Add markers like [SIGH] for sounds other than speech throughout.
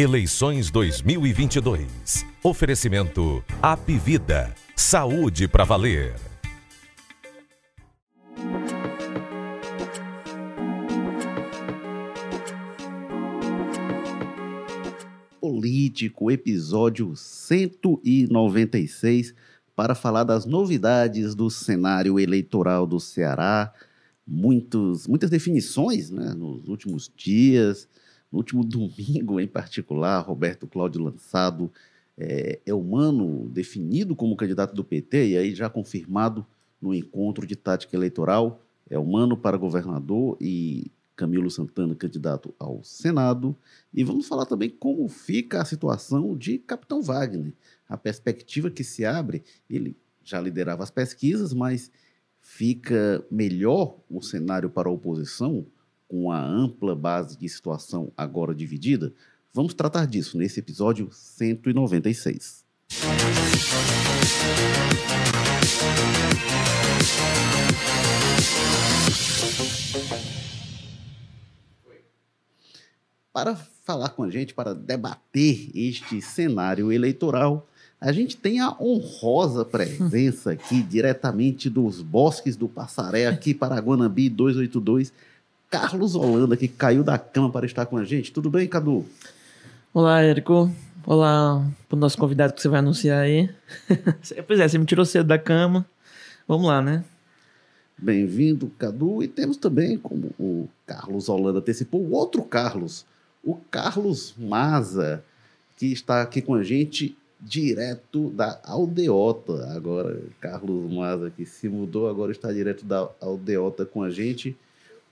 Eleições 2022. Oferecimento Apivida. Saúde para valer. Político, episódio 196, para falar das novidades do cenário eleitoral do Ceará. Muitos, muitas definições né, nos últimos dias, no último domingo em particular, Roberto Cláudio lançado é, é humano definido como candidato do PT, e aí já confirmado no encontro de tática eleitoral, é humano para governador e Camilo Santana, candidato ao Senado. E vamos falar também como fica a situação de Capitão Wagner. A perspectiva que se abre, ele já liderava as pesquisas, mas fica melhor o cenário para a oposição, com a ampla base de situação agora dividida? Vamos tratar disso nesse episódio 196. Para falar com a gente, para debater este cenário eleitoral, a gente tem a honrosa presença aqui, [LAUGHS] diretamente dos bosques do Passaré, aqui para Guanambi 282, Carlos Holanda, que caiu da cama para estar com a gente. Tudo bem, Cadu? Olá, Érico. Olá para o nosso convidado que você vai anunciar aí. [LAUGHS] pois é, você me tirou cedo da cama. Vamos lá, né? Bem-vindo, Cadu. E temos também, como o Carlos Holanda antecipou, o outro Carlos, o Carlos Maza, que está aqui com a gente direto da Aldeota. Agora, Carlos Maza, que se mudou, agora está direto da Aldeota com a gente.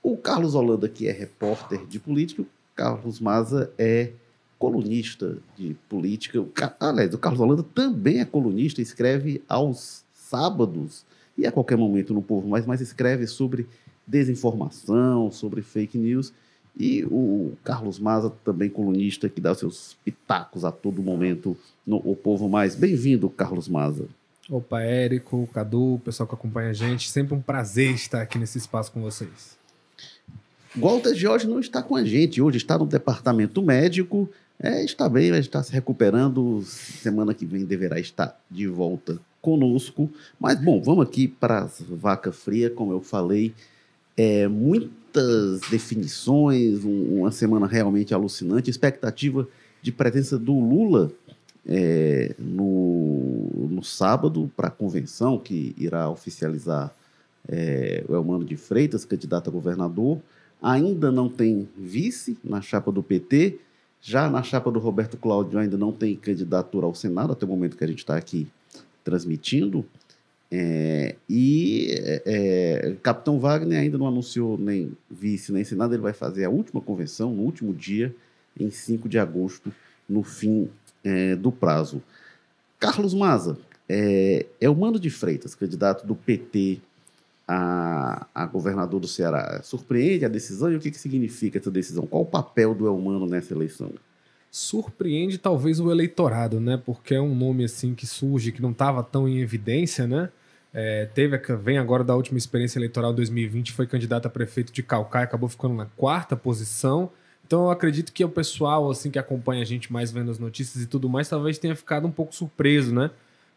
O Carlos Holanda, que é repórter de política, o Carlos Maza é colunista de política. Aliás, o Carlos Holanda também é colunista, escreve aos sábados e a qualquer momento no Povo Mais, mas escreve sobre desinformação, sobre fake news. E o Carlos Maza, também colunista, que dá seus pitacos a todo momento no O Povo Mais. Bem-vindo, Carlos Maza. Opa, Érico, Cadu, pessoal que acompanha a gente. Sempre um prazer estar aqui nesse espaço com vocês. Walter Jorge não está com a gente hoje, está no departamento médico, é, está bem, está se recuperando. Semana que vem deverá estar de volta conosco. Mas, bom, vamos aqui para as vaca fria, como eu falei. É, muitas definições, um, uma semana realmente alucinante. Expectativa de presença do Lula é, no, no sábado para a convenção que irá oficializar é, o Elmano de Freitas, candidato a governador. Ainda não tem vice na chapa do PT. Já na chapa do Roberto Cláudio ainda não tem candidatura ao Senado, até o momento que a gente está aqui transmitindo. É, e é, é, Capitão Wagner ainda não anunciou nem vice nem Senado, ele vai fazer a última convenção, no último dia, em 5 de agosto, no fim é, do prazo. Carlos Maza, é, é o Mano de Freitas, candidato do PT a, a governador do Ceará. Surpreende a decisão e o que, que significa essa decisão? Qual o papel do Elmano nessa eleição? Surpreende talvez o eleitorado, né? Porque é um nome assim que surge, que não estava tão em evidência, né? É, teve, vem agora da última experiência eleitoral 2020, foi candidato a prefeito de Calcaia, acabou ficando na quarta posição. Então eu acredito que o pessoal assim que acompanha a gente mais vendo as notícias e tudo mais, talvez tenha ficado um pouco surpreso, né?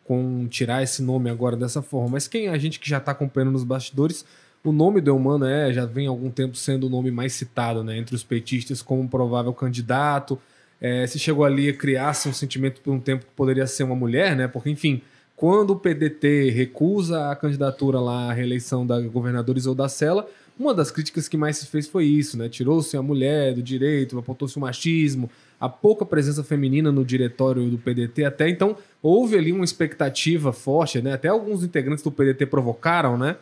Com tirar esse nome agora dessa forma. Mas quem a gente que já está acompanhando nos bastidores, o nome do Eumano é, já vem há algum tempo sendo o nome mais citado né, entre os petistas como um provável candidato. É, se chegou ali a criar-se um sentimento por um tempo que poderia ser uma mulher, né? Porque, enfim, quando o PDT recusa a candidatura lá à reeleição da governadora Isolda Sela, uma das críticas que mais se fez foi isso, né? Tirou-se a mulher do direito, apontou-se o machismo, a pouca presença feminina no diretório do PDT até então houve ali uma expectativa forte, né? Até alguns integrantes do PDT provocaram, né?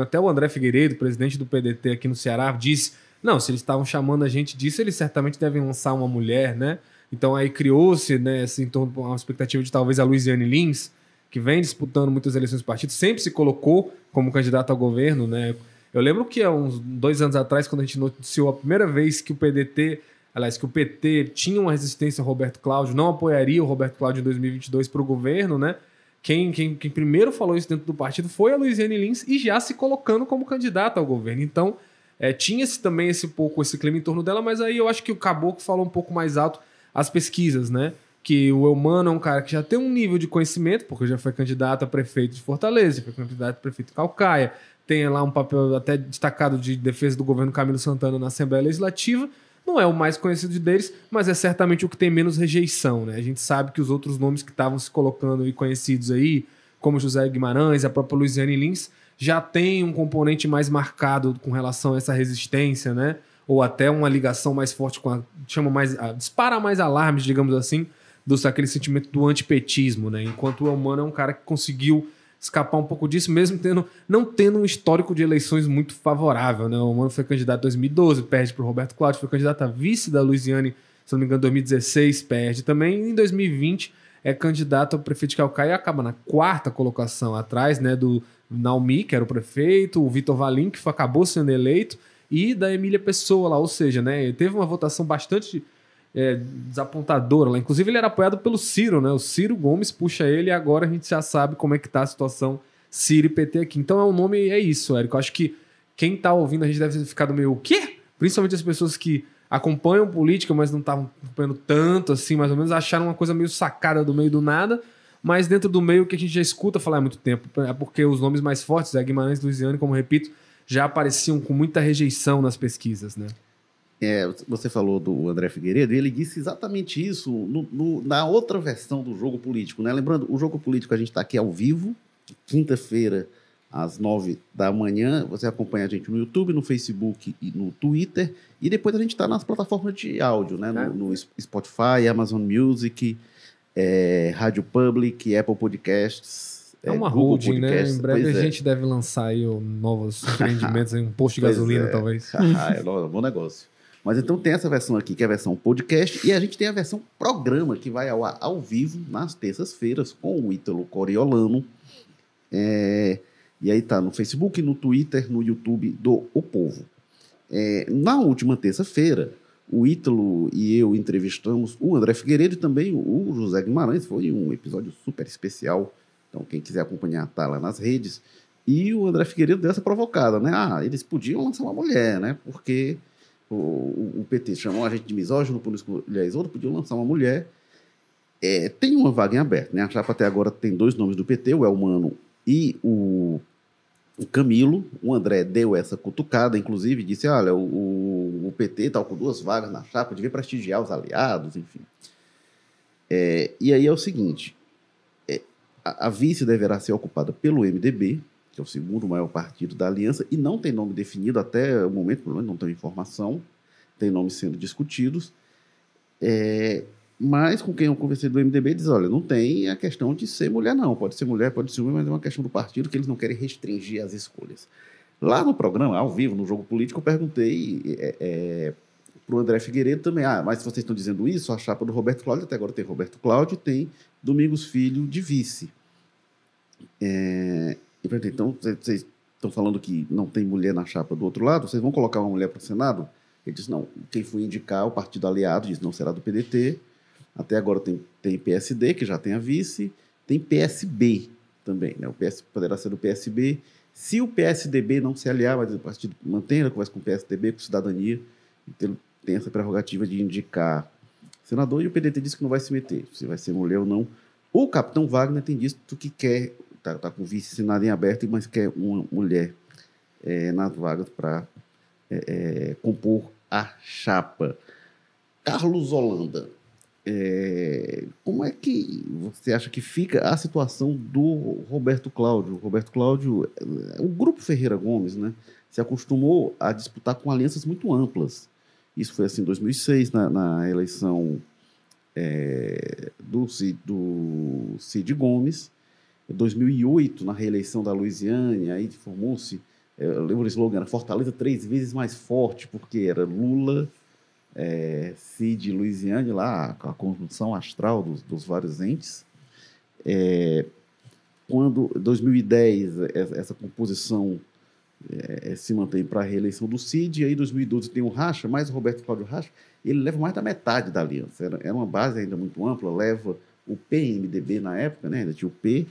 até o André Figueiredo, presidente do PDT aqui no Ceará, disse: não, se eles estavam chamando a gente disso, eles certamente devem lançar uma mulher, né? Então aí criou-se, né, assim, uma expectativa de talvez a Luiziane Lins, que vem disputando muitas eleições do partido, sempre se colocou como candidato ao governo, né? Eu lembro que há uns dois anos atrás, quando a gente noticiou a primeira vez que o PDT aliás, que o PT tinha uma resistência ao Roberto Cláudio, não apoiaria o Roberto Cláudio em 2022 para o governo, né? Quem, quem, quem, primeiro falou isso dentro do partido foi a Luiziane Lins e já se colocando como candidata ao governo. Então, é, tinha-se também esse pouco esse clima em torno dela, mas aí eu acho que o Caboclo falou um pouco mais alto. as pesquisas, né? Que o Eumano é um cara que já tem um nível de conhecimento, porque já foi candidato a prefeito de Fortaleza, já foi candidato a prefeito de Calcaia, tem lá um papel até destacado de defesa do governo Camilo Santana na Assembleia Legislativa. Não é o mais conhecido deles, mas é certamente o que tem menos rejeição, né? A gente sabe que os outros nomes que estavam se colocando e conhecidos aí, como José Guimarães, a própria Luiziane Lins, já tem um componente mais marcado com relação a essa resistência, né? Ou até uma ligação mais forte com a. chama mais. A, dispara mais alarmes, digamos assim, do aquele sentimento do antipetismo, né? Enquanto o Elmano é um cara que conseguiu escapar um pouco disso, mesmo tendo, não tendo um histórico de eleições muito favorável. Né? O Mano foi candidato em 2012, perde para o Roberto Cláudio, foi candidato a vice da Luiziane, se não me engano, em 2016, perde também. E em 2020 é candidato a prefeito de Calcaia e acaba na quarta colocação, atrás né, do Naumi, que era o prefeito, o Vitor Valim, que acabou sendo eleito, e da Emília Pessoa lá, ou seja, né, teve uma votação bastante é, desapontadora lá. Inclusive, ele era apoiado pelo Ciro, né? O Ciro Gomes puxa ele e agora a gente já sabe como é que tá a situação Ciro e PT aqui. Então é um nome, é isso, Érico. Eu acho que quem tá ouvindo a gente deve ter ficado meio o quê? Principalmente as pessoas que acompanham política, mas não estavam acompanhando tanto assim, mais ou menos, acharam uma coisa meio sacada do meio do nada. Mas dentro do meio que a gente já escuta falar há muito tempo, é porque os nomes mais fortes, é Guimarães Luiziane, como repito, já apareciam com muita rejeição nas pesquisas, né? É, você falou do André Figueiredo, ele disse exatamente isso no, no, na outra versão do jogo político. Né? Lembrando, o jogo político a gente está aqui ao vivo, quinta-feira, às nove da manhã. Você acompanha a gente no YouTube, no Facebook e no Twitter. E depois a gente está nas plataformas de áudio, né? É. No, no, Spotify, Amazon Music, é, Rádio Public, Apple Podcasts. É uma Google holding, né? Em breve pois a é. gente deve lançar aí novos empreendimentos, [LAUGHS] um posto de gasolina, é. talvez. [LAUGHS] ah, é bom negócio. Mas então tem essa versão aqui, que é a versão podcast, e a gente tem a versão programa, que vai ao, ao vivo nas terças-feiras, com o Ítalo Coriolano. É, e aí tá no Facebook, no Twitter, no YouTube do O Povo. É, na última terça-feira, o Ítalo e eu entrevistamos o André Figueiredo e também o José Guimarães. Foi um episódio super especial. Então, quem quiser acompanhar, tá lá nas redes. E o André Figueiredo deu essa provocada, né? Ah, eles podiam lançar uma mulher, né? Porque o, o, PT chamou a gente de misógino por escolher outro, podia lançar uma mulher. É, tem uma vaga em aberto, né? A chapa até agora tem dois nomes do PT, o Elmano e o, o Camilo. O André deu essa cutucada, inclusive, disse: olha, o, o PT está com duas vagas na chapa, devia prestigiar os aliados, enfim. É, e aí é o seguinte: é, a, a vice deverá ser ocupada pelo MDB, que é o segundo maior partido da aliança, e não tem nome definido até o momento, pelo menos não tem informação, tem nomes sendo discutidos. É, mas com quem eu conversei do MDB diz: olha, não tem a questão de ser mulher, não. Pode ser mulher, pode ser homem, mas é uma questão do partido que eles não querem restringir as escolhas. Lá no programa, ao vivo, no jogo político, eu perguntei é, é, para o André Figueiredo também: ah, mas vocês estão dizendo isso, a chapa do Roberto Cláudio, até agora tem Roberto Cláudio tem Domingos Filho de vice. É, então, vocês estão falando que não tem mulher na chapa do outro lado? Vocês vão colocar uma mulher para o Senado? Ele disse, não, quem foi indicar o partido aliado disse, não será do PDT. Até agora tem, tem PSD, que já tem a vice, tem PSB também, né? O PS poderá ser do PSB. Se o PSDB não se aliar, mas o partido mantém a conversa com o PSDB, com cidadania, então tem essa prerrogativa de indicar senador, e o PDT disse que não vai se meter, se vai ser mulher ou não. O capitão Wagner tem dito que quer tá, tá com vice-senado em aberto, mas quer uma mulher é, nas vagas para é, é, compor a chapa. Carlos Holanda, é, como é que você acha que fica a situação do Roberto Cláudio? Roberto Cláudio, é, o grupo Ferreira Gomes, né, se acostumou a disputar com alianças muito amplas. Isso foi assim em 2006, na, na eleição é, do, do Cid Gomes, 2008, na reeleição da Louisiana, aí formou-se, é, eu lembro o slogan, era Fortaleza três vezes mais forte, porque era Lula, é, Cid Louisiana, lá, a conjunção astral dos, dos vários entes. É, quando, 2010, essa composição é, é, se mantém para a reeleição do Cid, e aí 2012 tem o Racha, mais o Roberto Cláudio Racha, ele leva mais da metade da aliança. Era, era uma base ainda muito ampla, leva o PMDB na época, né, ainda tinha o P,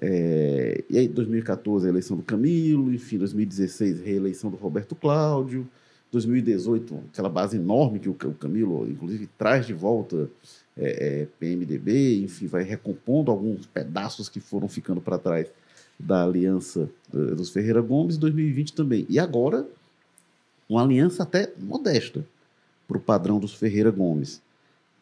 é, e aí, 2014, a eleição do Camilo, enfim, 2016, reeleição do Roberto Cláudio, 2018, aquela base enorme que o Camilo, inclusive, traz de volta é, é, PMDB, enfim, vai recompondo alguns pedaços que foram ficando para trás da aliança eh, dos Ferreira Gomes, 2020 também. E agora, uma aliança até modesta para o padrão dos Ferreira Gomes.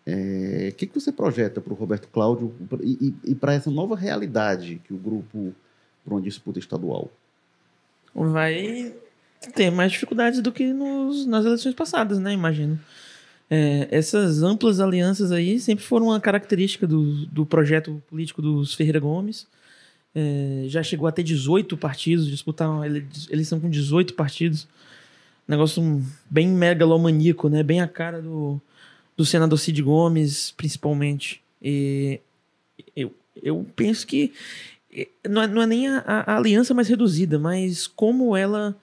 O é, que, que você projeta para o Roberto Cláudio e, e, e para essa nova realidade que o grupo para uma disputa estadual? Vai ter mais dificuldades do que nos, nas eleições passadas, né? Imagino. É, essas amplas alianças aí sempre foram uma característica do, do projeto político dos Ferreira Gomes. É, já chegou a ter 18 partidos, disputar uma eleição com 18 partidos. Negócio bem megalomaníaco, né? Bem a cara do, do senador Cid Gomes, principalmente. E eu, eu penso que não é, não é nem a, a, aliança mais reduzida, mas como ela.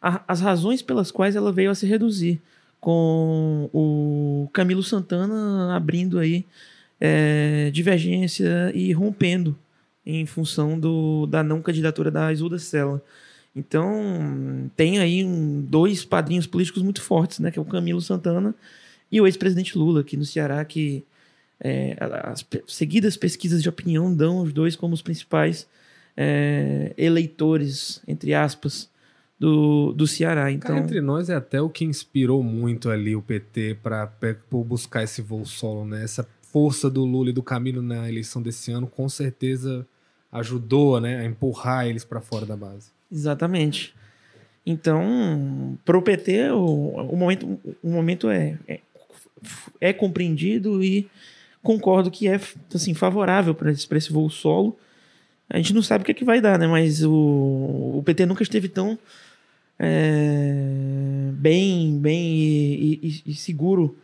A, as razões pelas quais ela veio a se reduzir. Com o Camilo Santana abrindo aí é, divergência e rompendo em função do, da não candidatura da Isolda Sela. Então, tem aí um, dois padrinhos políticos muito fortes, né? Que é o Camilo Santana e o ex-presidente Lula, aqui no Ceará, que é, as seguidas pesquisas de opinião dão os dois como os principais é, eleitores, entre aspas, do, do Ceará. Então, Cara, entre nós é até o que inspirou muito ali o PT para buscar esse voo solo, né? Essa força do Lula e do Camilo na eleição desse ano, com certeza ajudou né, a empurrar eles para fora da base. Exatamente. Então, para o PT, o, momento, o momento é, é, é compreendido e concordo que é assim, favorável para esse, esse voo solo. A gente não sabe o que, é que vai dar, né? Mas o, o PT nunca esteve tão é, bem, bem e, e, e seguro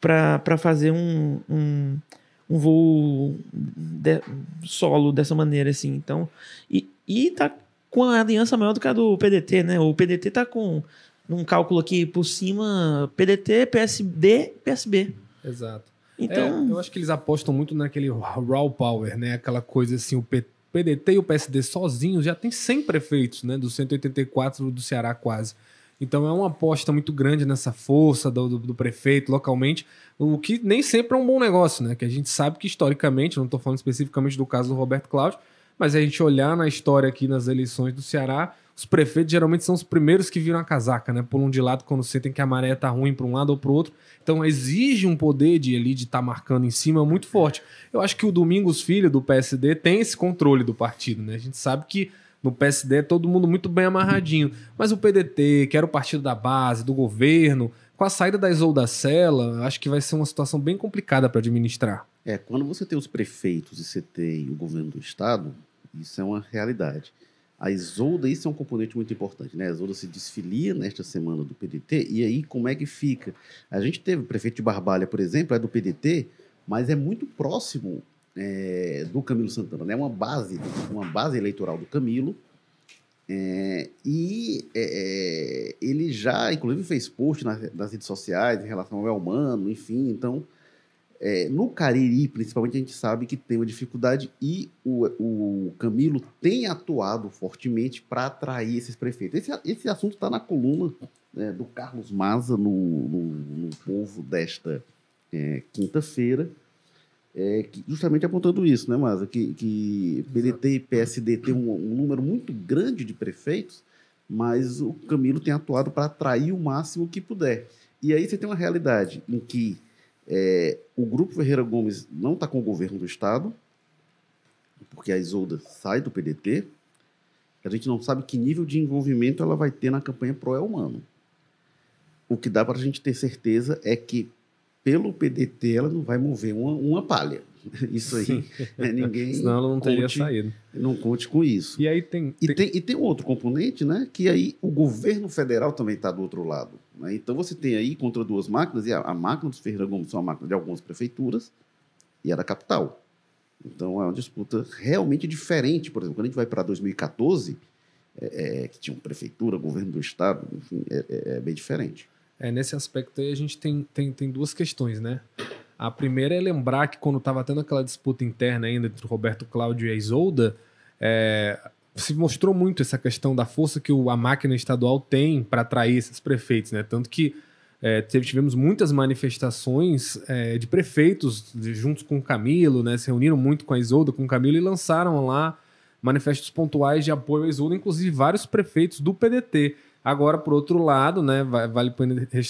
para fazer um, um, um voo de, solo dessa maneira, assim. Então, e, e tá com a aliança maior do que a do PDT, né? O PDT tá com num cálculo aqui por cima, PDT, PSD, PSB. Exato. Então, é, eu acho que eles apostam muito naquele raw power, né? Aquela coisa assim, o PDT e o PSD sozinhos já tem 100 prefeitos, né? Dos 184 do Ceará quase. Então é uma aposta muito grande nessa força do, do, do, prefeito localmente, o que nem sempre é um bom negócio, né? Que a gente sabe que historicamente, não estou falando especificamente do caso do Roberto Cláudio, mas a gente olhar na história aqui nas eleições do Ceará, os prefeitos geralmente são os primeiros que viram a casaca, né? Pulam de lado quando sentem que a maré tá ruim para um lado ou para o outro. Então exige um poder de ali de estar tá marcando em cima muito forte. Eu acho que o Domingos Filho do PSD tem esse controle do partido, né? A gente sabe que no PSD é todo mundo muito bem amarradinho. Mas o PDT, que era o partido da base, do governo, com a saída da Isolda Sela, acho que vai ser uma situação bem complicada para administrar. É, quando você tem os prefeitos e você tem o governo do estado, isso é uma realidade. A Isolda, isso é um componente muito importante, né? A Isolda se desfilia nesta semana do PDT, e aí como é que fica? A gente teve o prefeito de Barbalha, por exemplo, é do PDT, mas é muito próximo é, do Camilo Santana, né? Uma base, uma base eleitoral do Camilo. É, e é, é ele já, inclusive, fez post nas, nas, redes sociais em relação ao Elmano, enfim. Então, é, no Cariri, principalmente, a gente sabe que tem uma dificuldade e o, o Camilo tem atuado fortemente para atrair esses prefeitos. Esse, esse assunto está na coluna né, do Carlos Maza no, no, no Povo desta é, quinta-feira é, justamente apontando isso, né, Maza? Que, que PDT e PSD têm um, um, número muito grande de prefeitos, mas o Camilo tem atuado para atrair o máximo que puder. E aí você tem uma realidade em que é, o Grupo Ferreira Gomes não está com o governo do Estado, porque a Isolda sai do PDT, a gente não sabe que nível de envolvimento ela vai ter na campanha pró-humano. O que dá para a gente ter certeza é que pelo PDT ela não vai mover uma, uma palha. [LAUGHS] Isso aí. É, ninguém. Senão ela não teria conte, saído. Não conte com isso. E aí tem. E tem, e tem outro componente, né? Que aí o governo federal também está do outro lado. Né? Então você tem aí contra duas máquinas, e a, a máquina dos Ferreira Gomes são a máquina de algumas prefeituras e a da capital. Então é uma disputa realmente diferente. Por exemplo, quando a gente vai para 2014, é, é, que tinha uma prefeitura, governo do estado, enfim, é, é, é bem diferente. É, nesse aspecto aí a gente tem, tem, tem duas questões, né? A primeira é lembrar que quando estava tendo aquela disputa interna ainda entre o Roberto Cláudio e a Isolda, é, se mostrou muito essa questão da força que o, a máquina estadual tem para atrair esses prefeitos, né? Tanto que é, tivemos muitas manifestações é, de prefeitos de, juntos com o Camilo, né? Se reuniram muito com a Isolda, com o Camilo e lançaram lá manifestos pontuais de apoio à Isolda, inclusive vários prefeitos do PDT. Agora, por outro lado, né, vale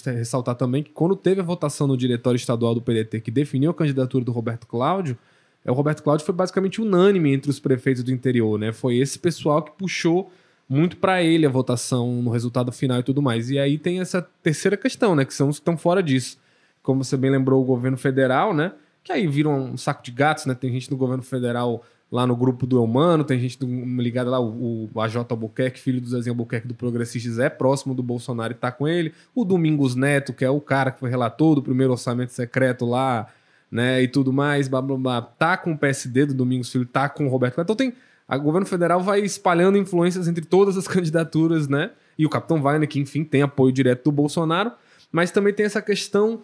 ressaltar também que quando teve a votação no diretório estadual do PDT que definiu a candidatura do Roberto Cláudio, é, o Roberto Cláudio foi basicamente unânime entre os prefeitos do interior, né? Foi esse pessoal que puxou muito para ele a votação no resultado final e tudo mais. E aí tem essa terceira questão, né? Que são os que estão fora disso. Como você bem lembrou, o governo federal, né? Que aí viram um saco de gatos, né? Tem gente do governo federal lá no grupo do Eumano, tem gente ligada lá, o, o AJ Albuquerque, filho do Zezinho Albuquerque do Progressistas, é próximo do Bolsonaro e tá com ele. O Domingos Neto, que é o cara que foi relator do primeiro orçamento secreto lá, né, e tudo mais, blá, blá, blá, tá com o PSD do Domingos Filho, tá com o Roberto Então tem, o governo federal vai espalhando influências entre todas as [LAUGHS] candidaturas, né, e o Capitão Wagner, que enfim tem apoio direto do Bolsonaro, mas também tem essa questão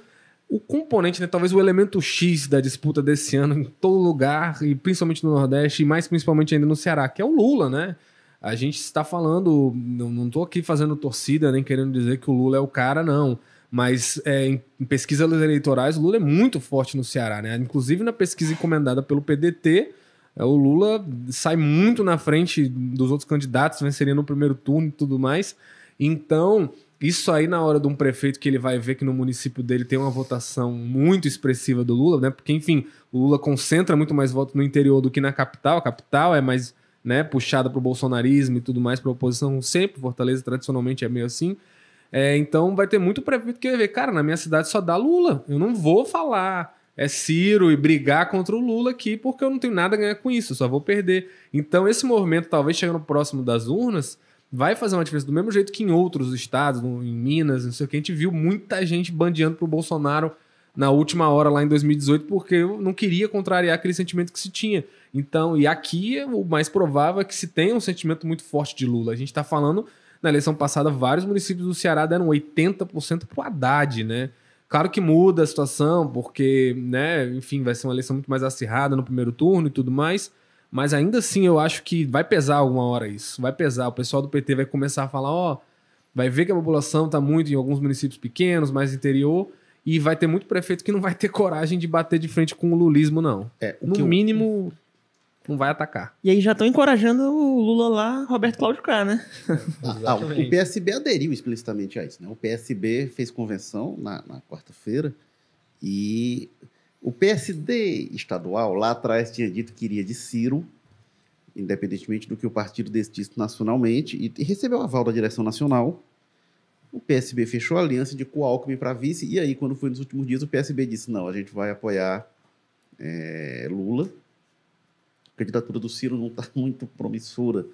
o componente, né, talvez o elemento X da disputa desse ano em todo lugar, e principalmente no Nordeste, e mais principalmente ainda no Ceará, que é o Lula, né? A gente está falando, não, tô aqui fazendo torcida, nem querendo dizer que o Lula é o cara, não. Mas é, em, em pesquisas eleitorais, o Lula é muito forte no Ceará, né? Inclusive na pesquisa encomendada pelo PDT, é, o Lula sai muito na frente dos outros candidatos, venceria no primeiro turno e tudo mais. Então, isso aí, na hora de um prefeito que ele vai ver que no município dele tem uma votação muito expressiva do Lula, né? Porque, enfim, o Lula concentra muito mais votos no interior do que na capital. A capital é mais né, puxada para o bolsonarismo e tudo mais, para a oposição sempre. Fortaleza, tradicionalmente, é meio assim. É, então, vai ter muito prefeito que vai ver, cara, na minha cidade só dá Lula. Eu não vou falar é Ciro e brigar contra o Lula aqui, porque eu não tenho nada a ganhar com isso, eu só vou perder. Então, esse movimento, talvez chegando próximo das urnas, vai fazer uma diferença do mesmo jeito que em outros estados, em Minas, não sei o que, a gente viu muita gente bandeando pro Bolsonaro na última hora lá em 2018 porque eu não queria contrariar aquele sentimento que se tinha. Então, e aqui o mais provável é que se tenha um sentimento muito forte de Lula. A gente está falando, na eleição passada, vários municípios do Ceará deram 80% pro Haddad, né? Claro que muda a situação, porque, né, enfim, vai ser uma eleição muito mais acirrada no primeiro turno e tudo mais. Mas ainda assim eu acho que vai pesar alguma hora isso. Vai pesar. O pessoal do PT vai começar a falar, ó, vai ver que a população está muito em alguns municípios pequenos, mais interior, e vai ter muito prefeito que não vai ter [LAUGHS] coragem de bater de frente com o lulismo, não. É, o no que eu- mínimo, não vai atacar. E aí já estão encorajando o Lula lá, Roberto Cláudio K, né? Ah, ah, o PSB aderiu explicitamente a isso. Né? O PSB fez convenção na, na quarta-feira e o PSD estadual lá atrás tinha dito que iria de Ciro, independentemente do que o partido decidisse nacionalmente, e, recebeu aval da direção nacional. O PSB fechou a aliança de Alckmin para vice, e aí, quando foi nos últimos dias, o PSB disse: não, a gente vai apoiar eh, Lula. A candidatura do Ciro não está [LAUGHS] muito promissora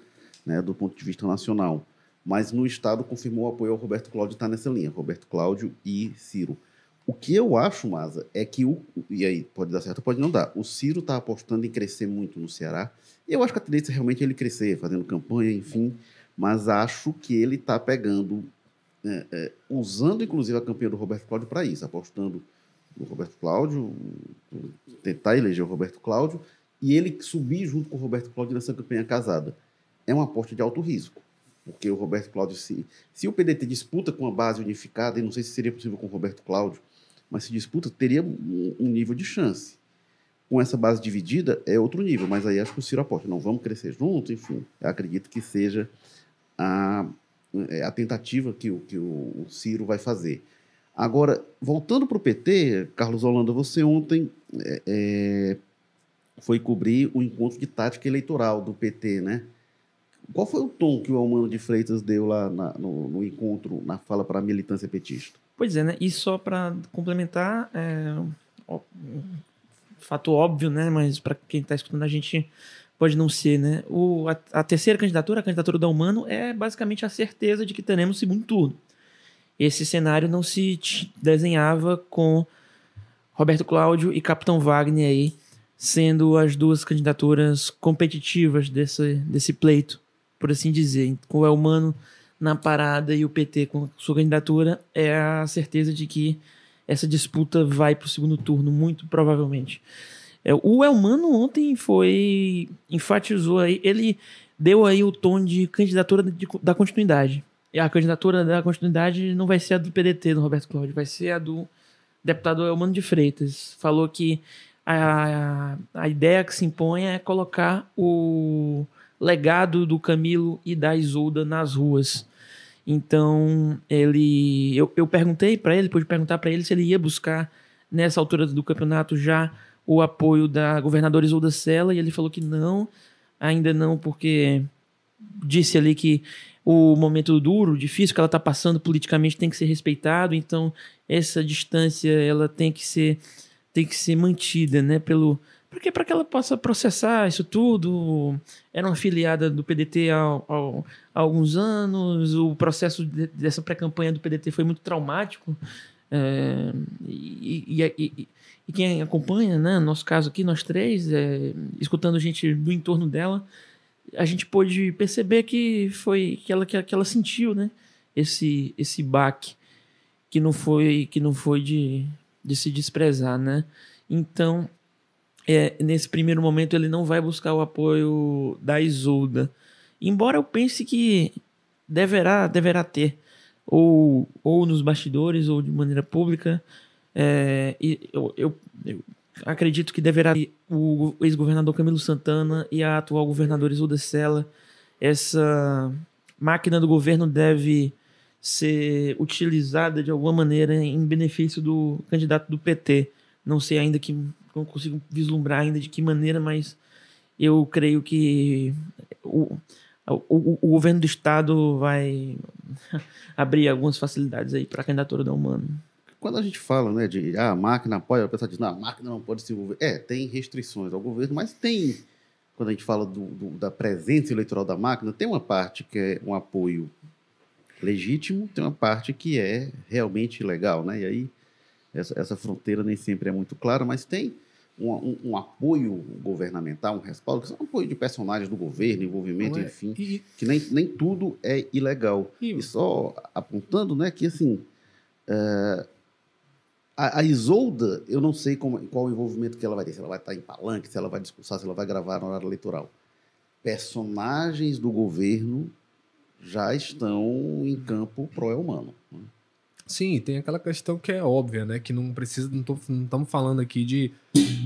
né, do ponto de vista nacional. Mas no Estado confirmou o apoio ao Roberto Cláudio está nessa linha, Roberto Cláudio e Ciro. O que eu acho, Maza, é que o. E aí, pode dar certo, pode não dar. O Ciro está apostando em crescer muito no Ceará. E eu acho que a tendência é realmente ele crescer, fazendo campanha, enfim. Mas acho que ele está pegando, é, é, usando inclusive a campanha do Roberto Cláudio para isso, apostando no Roberto Cláudio, tentar eleger o Roberto Cláudio, e ele subir junto com o Roberto Cláudio nessa campanha casada. É uma aposta de alto risco. Porque o Roberto Cláudio, se, se o PDT disputa com a base unificada, e não sei se seria possível com o Roberto Cláudio, mas se disputa, teria um, nível de chance. Com essa base dividida, é outro nível, mas aí acho que o Ciro aposta. Não, vamos crescer juntos, enfim. Acredito que seja a, é, a tentativa que, o, que o Ciro vai fazer. Agora, voltando para o PT, Carlos Holanda, você ontem é, é, foi cobrir o encontro de tática eleitoral do PT, né? Qual foi o tom que o Almano de Freitas deu lá na- no, no encontro, na fala para a militância petista? Pois é, né? E só para complementar, é, fato óbvio, né? Mas para quem está escutando a gente pode não ser, né? O, a, a terceira candidatura, a candidatura da Humano, é basicamente a certeza de que teremos segundo turno. Esse cenário não se desenhava com Roberto Cláudio e Capitão Wagner aí sendo as duas candidaturas competitivas desse, desse pleito, por assim dizer. Com o Elmano na parada e o PT com sua candidatura, é a certeza de que essa disputa vai para o segundo turno, muito provavelmente. É, o Elmano ontem foi. enfatizou aí. Ele deu aí o tom de candidatura de- da continuidade. E a candidatura da continuidade não vai ser a do PDT, do Roberto Cláudio, vai ser a do deputado Elmano de Freitas. Falou que a, a ideia que se impõe é colocar o legado do Camilo e da Isolda nas ruas. Então, ele. Eu, eu perguntei para ele, pude perguntar para ele se ele ia buscar, nessa altura do campeonato, já o apoio da governadora Isolda Sela, e ele falou que não, ainda não, porque disse ali que o momento duro, difícil que ela está passando politicamente tem que ser respeitado, então essa distância ela tem que ser tem que ser mantida, né, pelo porque para que ela possa processar isso tudo, era uma filiada do PDT há, há- alguns anos, o processo de- dessa pré-campanha do PDT foi muito traumático, é, e, e- e- e- quem acompanha, né, no nosso caso aqui, nós três, é, escutando gente do entorno dela, a gente pôde perceber que foi que ela, que ela sentiu, né, esse, esse baque que não foi que não foi de, de se desprezar, né? Então, é, nesse primeiro momento ele não vai buscar o apoio da Isolda. Embora eu pense que deverá, deverá ter, ou, ou nos bastidores, ou de maneira pública. É, eu, eu- eu acredito que deverá ter o ex-governador Camilo Santana e a atual governadora Isolda Sela. Essa máquina do governo deve ser utilizada de alguma maneira em benefício do candidato do PT. Não sei ainda que não consigo vislumbrar ainda de que maneira, mas eu creio que o, o, o governo do estado vai [LAUGHS] abrir algumas facilidades aí para a candidatura da Humano. Quando a gente fala né, de ah, a máquina apoia, a pessoa diz, não, a máquina não pode se envolver. É, tem restrições ao governo, mas tem, quando a gente fala do- do- da presença eleitoral da máquina, tem uma parte que é um apoio legítimo, tem uma parte que é realmente ilegal, né? E aí, essa, essa fronteira nem sempre é muito clara, mas tem um, um- um apoio governamental, um respaldo, que são apoio de personagens do governo, envolvimento, é? enfim, E, que nem, nem tudo é ilegal. e- E só apontando, né, que assim, é, a, a Isolda, eu não sei como, qual o envolvimento que ela vai ter, se ela vai estar em palanque, se ela vai discursar, se ela vai gravar na hora eleitoral. Personagens do governo já estão em campo pró-humano. né? Sim, tem aquela questão que é óbvia, né? Que não precisa, não estamos falando aqui de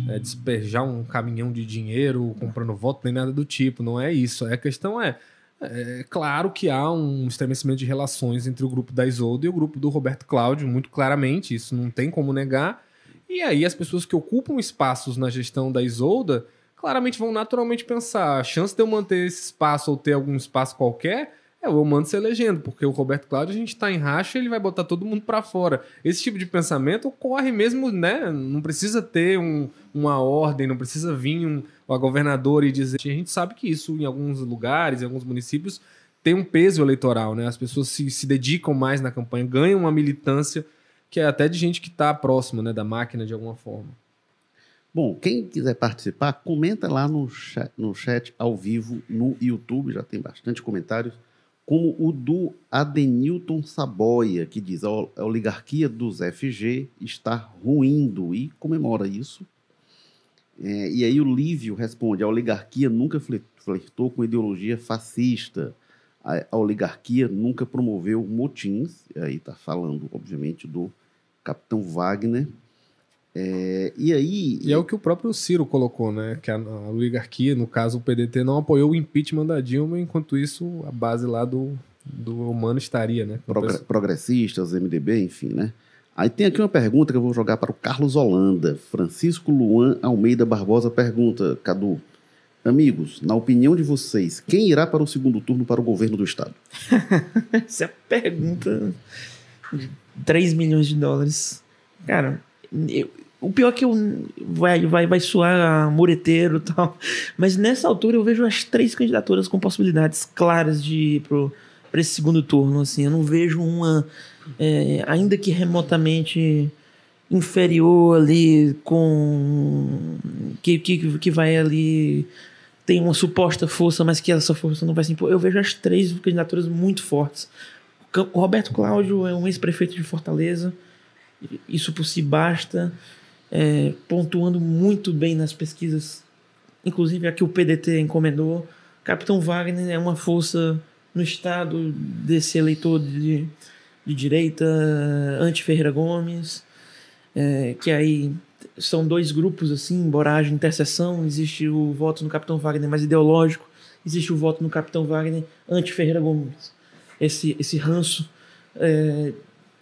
é, despejar um caminhão de dinheiro comprando voto, nem nada do tipo. Não é isso. A questão é, é claro que há um estremecimento de relações entre o grupo da Isolda e o grupo do Roberto Cláudio, muito claramente, isso não tem como negar. E aí as pessoas que ocupam espaços na gestão da Isolda claramente vão naturalmente pensar, a chance de eu manter esse espaço ou ter algum espaço qualquer é eu mando se elegendo, porque o Roberto Cláudio a gente tá em racha, ele vai botar todo mundo para fora. Esse tipo de pensamento ocorre mesmo, né? Não precisa ter um- uma ordem, não precisa vir um, a governadora e dizer. A gente sabe que isso em alguns lugares, em alguns municípios, tem um peso eleitoral, né? As pessoas se, se dedicam mais na campanha, ganham uma militância que é até de gente que está próxima né, da máquina de alguma forma. Bom, quem quiser participar, comenta lá no chat, no chat ao vivo no YouTube, já tem bastante comentários, como o do Adenilton Saboia, que diz a ol- a oligarquia dos FG está ruindo e comemora isso. É, e aí o Lívio responde, a oligarquia nunca fle- flertou com ideologia fascista, a, a oligarquia nunca promoveu motins, aí está falando, obviamente, do capitão Wagner, é, e aí. E é o que o próprio Ciro colocou, né? Que a, a oligarquia, no caso o PDT, não apoiou o impeachment da Dilma, enquanto isso a base lá do, do humano estaria, né? progre- progressistas, MDB, enfim, né? Aí tem aqui uma pergunta que eu vou jogar para o Carlos Holanda. Francisco Luan Almeida Barbosa pergunta, Cadu, amigos, na opinião de vocês, quem irá para o segundo turno para o governo do estado? [LAUGHS] Essa é a pergunta de 3 milhões de dólares. Cara, eu- o pior é que eu, vai, vai, vai soar mureteiro e tal, mas nessa altura eu vejo as três candidaturas com possibilidades claras de ir pro, para esse segundo turno. Assim, eu não vejo uma, é, ainda que remotamente inferior ali, com que, que, que vai ali tem uma suposta força, mas que essa força não vai se impor. Eu vejo as três candidaturas muito fortes. O Roberto Cláudio é um ex-prefeito de Fortaleza, isso por si basta, é, pontuando muito bem nas pesquisas, inclusive a que o PDT encomendou, Capitão Wagner é uma força no estado desse eleitor de, de direita, anti-Ferreira Gomes, é, que aí são dois grupos, assim, embora haja interseção, existe o voto no Capitão Wagner mais ideológico, existe o voto no Capitão Wagner anti-Ferreira Gomes. Esse, esse ranço é,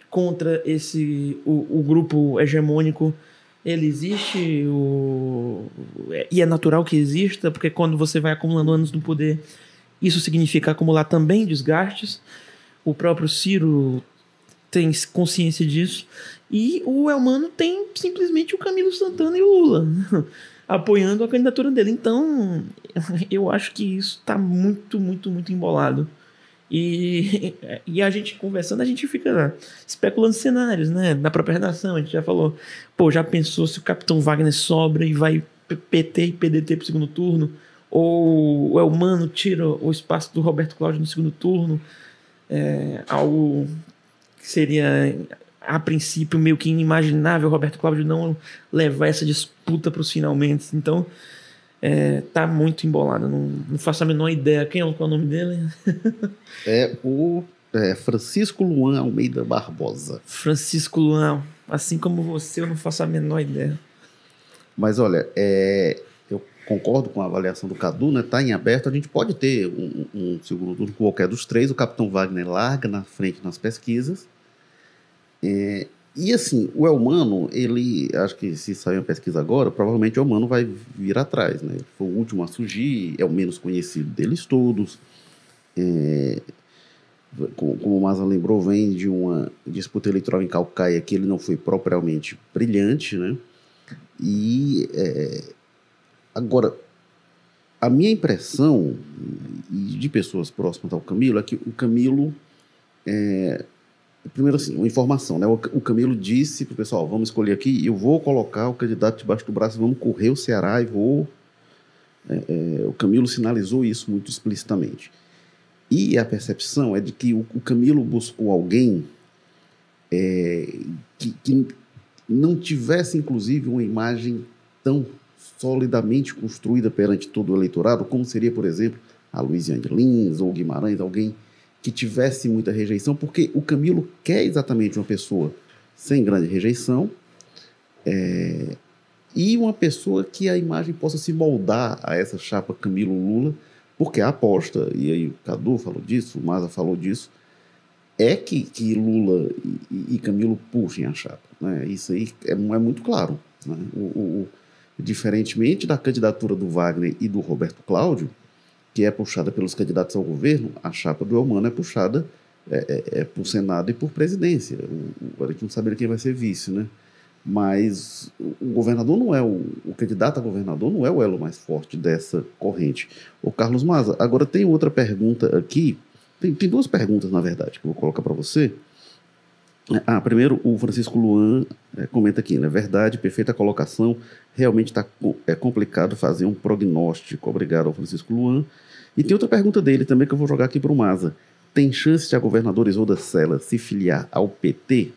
contra esse o, o, grupo hegemônico ele existe o, e é natural que exista porque quando você vai acumulando anos no poder isso significa acumular também desgastes. O próprio Ciro tem consciência disso. E o Elmano tem simplesmente o Camilo Santana e o Lula [LAUGHS] apoiando a candidatura dele. Então [LAUGHS] eu acho que isso está muito muito muito embolado e, [LAUGHS] e a gente conversando, a gente fica especulando cenários, né? Na própria redação, a gente já falou, pô, já pensou se o Capitão Wagner sobra e vai PT e PDT pro segundo turno? Ou o Elmano tira o espaço do Roberto Cláudio no segundo turno? É, algo que seria, a princípio, meio que inimaginável Roberto Cláudio não levar essa disputa para os finalmente. Então, é, tá muito embolado. Não, não faço a menor ideia. Quem é o, qual é o nome dele? [LAUGHS] é o é, Francisco Luan Almeida Barbosa. Francisco Luan. Assim como você, eu não faço a menor ideia. Mas olha, é, eu concordo com a avaliação do Cadu, né? Tá em aberto. A gente pode ter um, um segundo turno qualquer dos três. O Capitão Wagner larga na frente nas pesquisas. É, e assim, o Elmano, ele, acho que se sair uma pesquisa agora, provavelmente o Elmano vai vir atrás, né? Ele foi o último a surgir, é o menos conhecido deles todos. É, como, o Maza lembrou, vem de uma disputa eleitoral em Calcaia que ele não foi propriamente brilhante, né? E é, agora, a minha impressão, de pessoas próximas ao Camilo, é que o Camilo é, Primeiro, assim, uma informação, né? O, Camilo disse pro pessoal: vamos escolher aqui, eu vou colocar o candidato debaixo do braço, vamos correr o Ceará e vou. É, é, o Camilo sinalizou isso muito explicitamente. E a percepção é de que o, o Camilo buscou alguém é, que, que, não tivesse, inclusive, uma imagem tão solidamente construída perante todo o eleitorado, como seria, por exemplo, a Luiziane Lins ou Guimarães, alguém que tivesse muita rejeição, porque o Camilo quer exatamente uma pessoa sem grande rejeição é, e uma pessoa que a imagem possa se moldar a essa chapa Camilo-Lula, porque a aposta, e aí o Cadu falou disso, o Maza falou disso, é que, que Lula e, e Camilo puxem a chapa. Né? Isso aí é, é muito claro. Né? O, o, diferentemente da candidatura do Wagner e do Roberto Cláudio, que é puxada pelos candidatos ao governo, a chapa do Elmano é puxada é, é, é por Senado e por presidência. O, o, a gente não sabe quem vai ser vice, né? Mas o governador não é o, o candidato a governador não é o elo mais forte dessa corrente. O Carlos Maza, agora tem outra pergunta aqui. Tem, tem duas perguntas, na verdade, que eu vou colocar para você. Ah, primeiro, o Francisco Luan é, comenta aqui, né? Verdade, perfeita colocação. Realmente está é complicado fazer um prognóstico. Obrigado ao Francisco Luan. E tem outra pergunta dele também que eu vou jogar aqui para o Maza. Tem chance de a governadora Isolda Sela se filiar ao PT?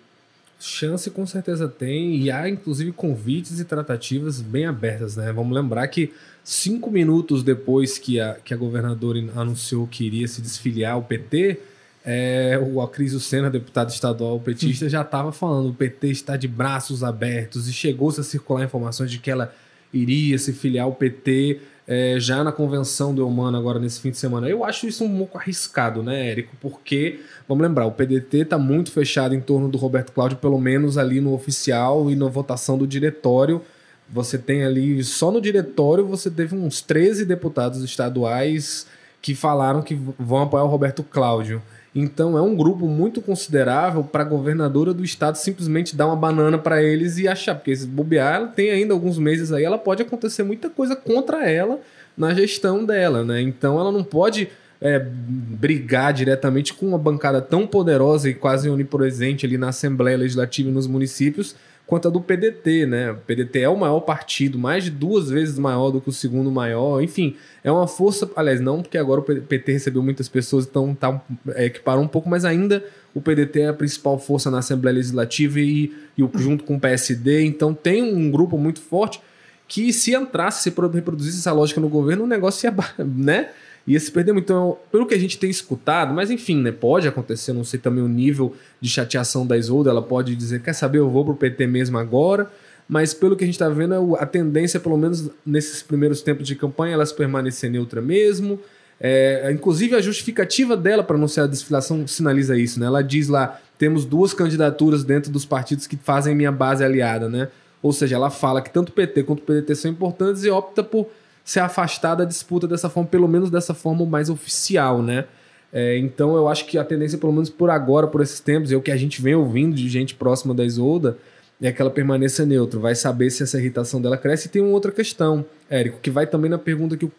Chance com certeza tem, e há inclusive convites e tratativas bem abertas, né? Vamos lembrar que cinco minutos depois que a, que a governadora anunciou que iria se desfiliar ao PT, é, o Acrisio Senna, deputado estadual petista, já estava falando: o PT está de braços abertos, e chegou-se a circular informações de que ela iria se filiar ao PT é, já na convenção do Humano agora nesse fim de semana. Eu acho isso um pouco arriscado, né, Érico? Porque, vamos lembrar, o PDT está muito fechado em torno do Roberto Cláudio, pelo menos ali no oficial e na votação do diretório. Você tem ali, só no diretório, você teve uns 13 deputados estaduais que falaram que vão apoiar o Roberto Cláudio. Então é um grupo muito considerável para a governadora do estado simplesmente dar uma banana para eles e achar, porque se bobear, ela tem ainda alguns meses aí, ela pode acontecer muita coisa contra ela na gestão dela, né? Então ela não pode é, brigar diretamente com uma bancada tão poderosa e quase onipresente ali na Assembleia Legislativa e nos municípios quanto a do PDT, né? O PDT é o maior partido, mais de duas vezes maior do que o segundo maior. Enfim, é uma força. Aliás, não porque agora o PT recebeu muitas pessoas, então tá, é, equiparou um pouco, mas ainda o PDT é a principal força na Assembleia Legislativa e, e junto com o PSD. Então tem um grupo muito forte que, se entrasse, se reproduzisse essa lógica no governo, o negócio ia. [LAUGHS] né? Ia se perder muito. Então, pelo que a gente tem escutado, mas enfim, né? Pode acontecer, não sei também o nível de chateação da Isolda, ela pode dizer, quer saber, eu vou pro PT mesmo agora. Mas pelo que a gente está vendo, é a tendência, pelo menos nesses primeiros tempos de campanha, ela se permanecer neutra mesmo. É, inclusive, a justificativa dela para anunciar a desfilação sinaliza isso, né? Ela diz lá: temos duas candidaturas dentro dos partidos que fazem minha base aliada, né? Ou seja, ela fala que tanto o PT quanto o PDT são importantes e opta por se afastar da disputa dessa forma, pelo menos dessa forma mais oficial, né? É, então eu acho que a tendência, pelo menos por agora, por esses tempos, é o que a gente vem ouvindo de gente próxima da Isolda, é que ela permaneça neutra. Vai saber se essa irritação dela cresce. E tem uma outra questão, Érico, que vai também na pergunta que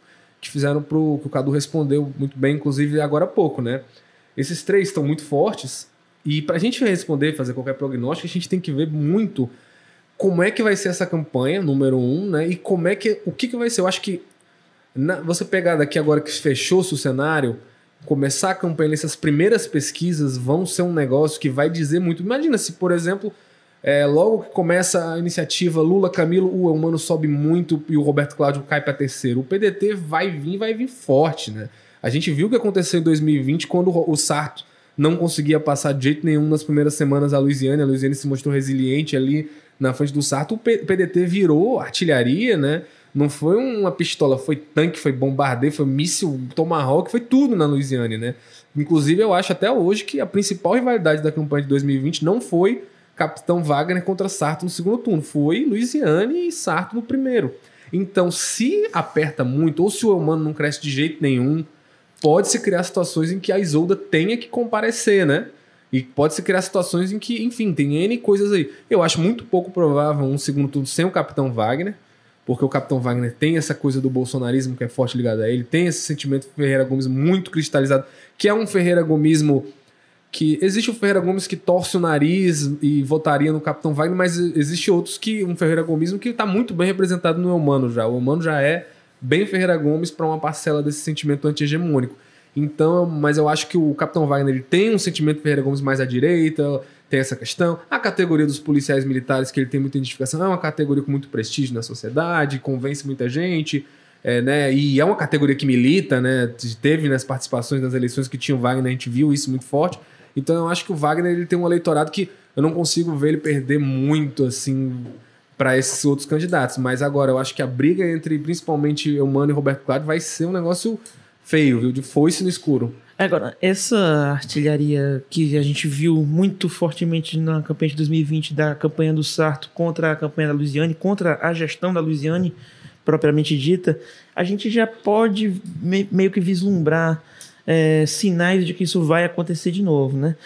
que fizeram pro que o Cadu respondeu muito bem, inclusive agora há pouco, né? Esses três estão muito fortes e para a gente responder, fazer qualquer prognóstico, a gente tem que ver muito como é que vai ser essa campanha, número um, né? E como é que o que, que vai ser? Eu acho que na, você pegar daqui agora que fechou-se o cenário, começar a campanha nessas primeiras pesquisas vão ser um negócio que vai dizer muito. Imagina se, por exemplo, é, logo que começa a iniciativa Lula, Camilo, o Humano sobe muito e o Roberto Cláudio cai para terceiro. O PDT vai vir, vai vir forte, né? A gente viu o que aconteceu em 2020 quando o Sarto não conseguia passar de jeito nenhum nas primeiras semanas a Luiziane. A Luiziane se mostrou resiliente ali na frente do Sarto. O PDT virou artilharia, né? Não foi uma pistola, foi tanque, foi bombardeio, foi míssil, tomahawk, foi tudo na Luiziane, né? Inclusive, eu acho até hoje que a principal rivalidade da campanha de 2020 não foi Capitão Wagner contra Sarto no segundo turno. Foi Luiziane e Sarto no primeiro. Então, se aperta muito, ou se o humano não cresce de jeito nenhum, pode-se criar situações em que a Isolda tenha que comparecer, né? E pode-se criar situações em que, enfim, tem N coisas aí. Eu acho muito pouco provável um segundo turno sem o Capitão Wagner, porque o Capitão Wagner tem essa coisa do bolsonarismo que é forte ligado a ele, tem esse sentimento Ferreira Gomes muito cristalizado, que é um Ferreira Gomismo que existe o Ferreira Gomes que torce o nariz e votaria no Capitão Wagner, mas existe outros que um Ferreira Gomismo que está muito bem representado no Humano já. O Humano já é bem Ferreira Gomes para uma parcela desse sentimento anti-hegemônico. Então, mas eu acho que o Capitão Wagner tem um sentimento Ferreira Gomes mais à direita, tem essa questão. A categoria dos policiais militares, que ele tem muita identificação, é uma categoria com muito prestígio na sociedade, convence muita gente. É, né, e é uma categoria que milita, né, teve nas participações nas eleições que tinha o Wagner, a gente viu isso muito forte. Então eu acho que o Wagner ele tem um eleitorado que eu não consigo ver ele perder muito assim para esses outros candidatos. Mas agora eu acho que a briga entre principalmente Eumano e Roberto Cláudio vai ser um negócio feio, viu? De foice no escuro. Agora, essa artilharia que a gente viu muito fortemente na campanha de 2020 da campanha do Sarto contra a campanha da Luiziane, contra a gestão da Luiziane propriamente dita, a gente já pode meio que vislumbrar é, sinais de que isso vai acontecer de novo, né?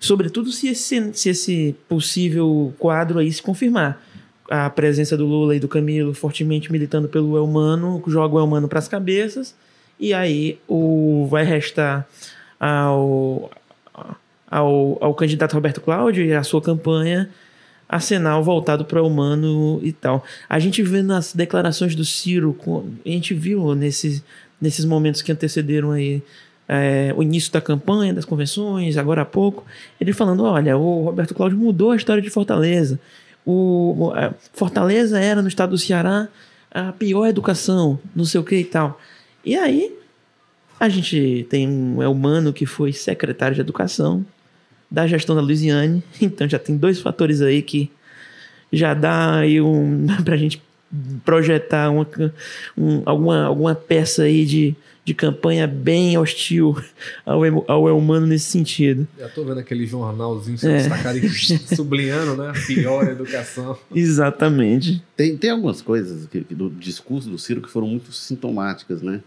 Sobretudo se esse, se esse possível quadro aí se confirmar. A presença do Lula e do Camilo fortemente militando pelo Elmano, joga o Elmano para as cabeças, e aí o, vai restar ao, ao, ao candidato Roberto Cláudio e a sua campanha arsenal voltado para o humano e tal. A gente vê nas declarações do Ciro, a gente viu nesses, nesses momentos que antecederam aí é, o início da campanha, das convenções, agora há pouco, ele falando: olha, o Roberto Cláudio mudou a história de Fortaleza. O, Fortaleza era no estado do Ceará a pior educação, não sei o que e tal. E aí, a gente tem um humano que foi secretário de educação da gestão da Luiziane, [LAUGHS] então já tem dois fatores aí que já dá aí um [LAUGHS] pra gente projetar uma, um, alguma, alguma peça aí de de campanha bem hostil ao, ao humano nesse sentido. Já tô vendo aquele jornalzinho é. destacado [LAUGHS] sublinhando, né? Pior educação. Exatamente. Tem, tem algumas coisas que, do discurso do Ciro que foram muito sintomáticas, né?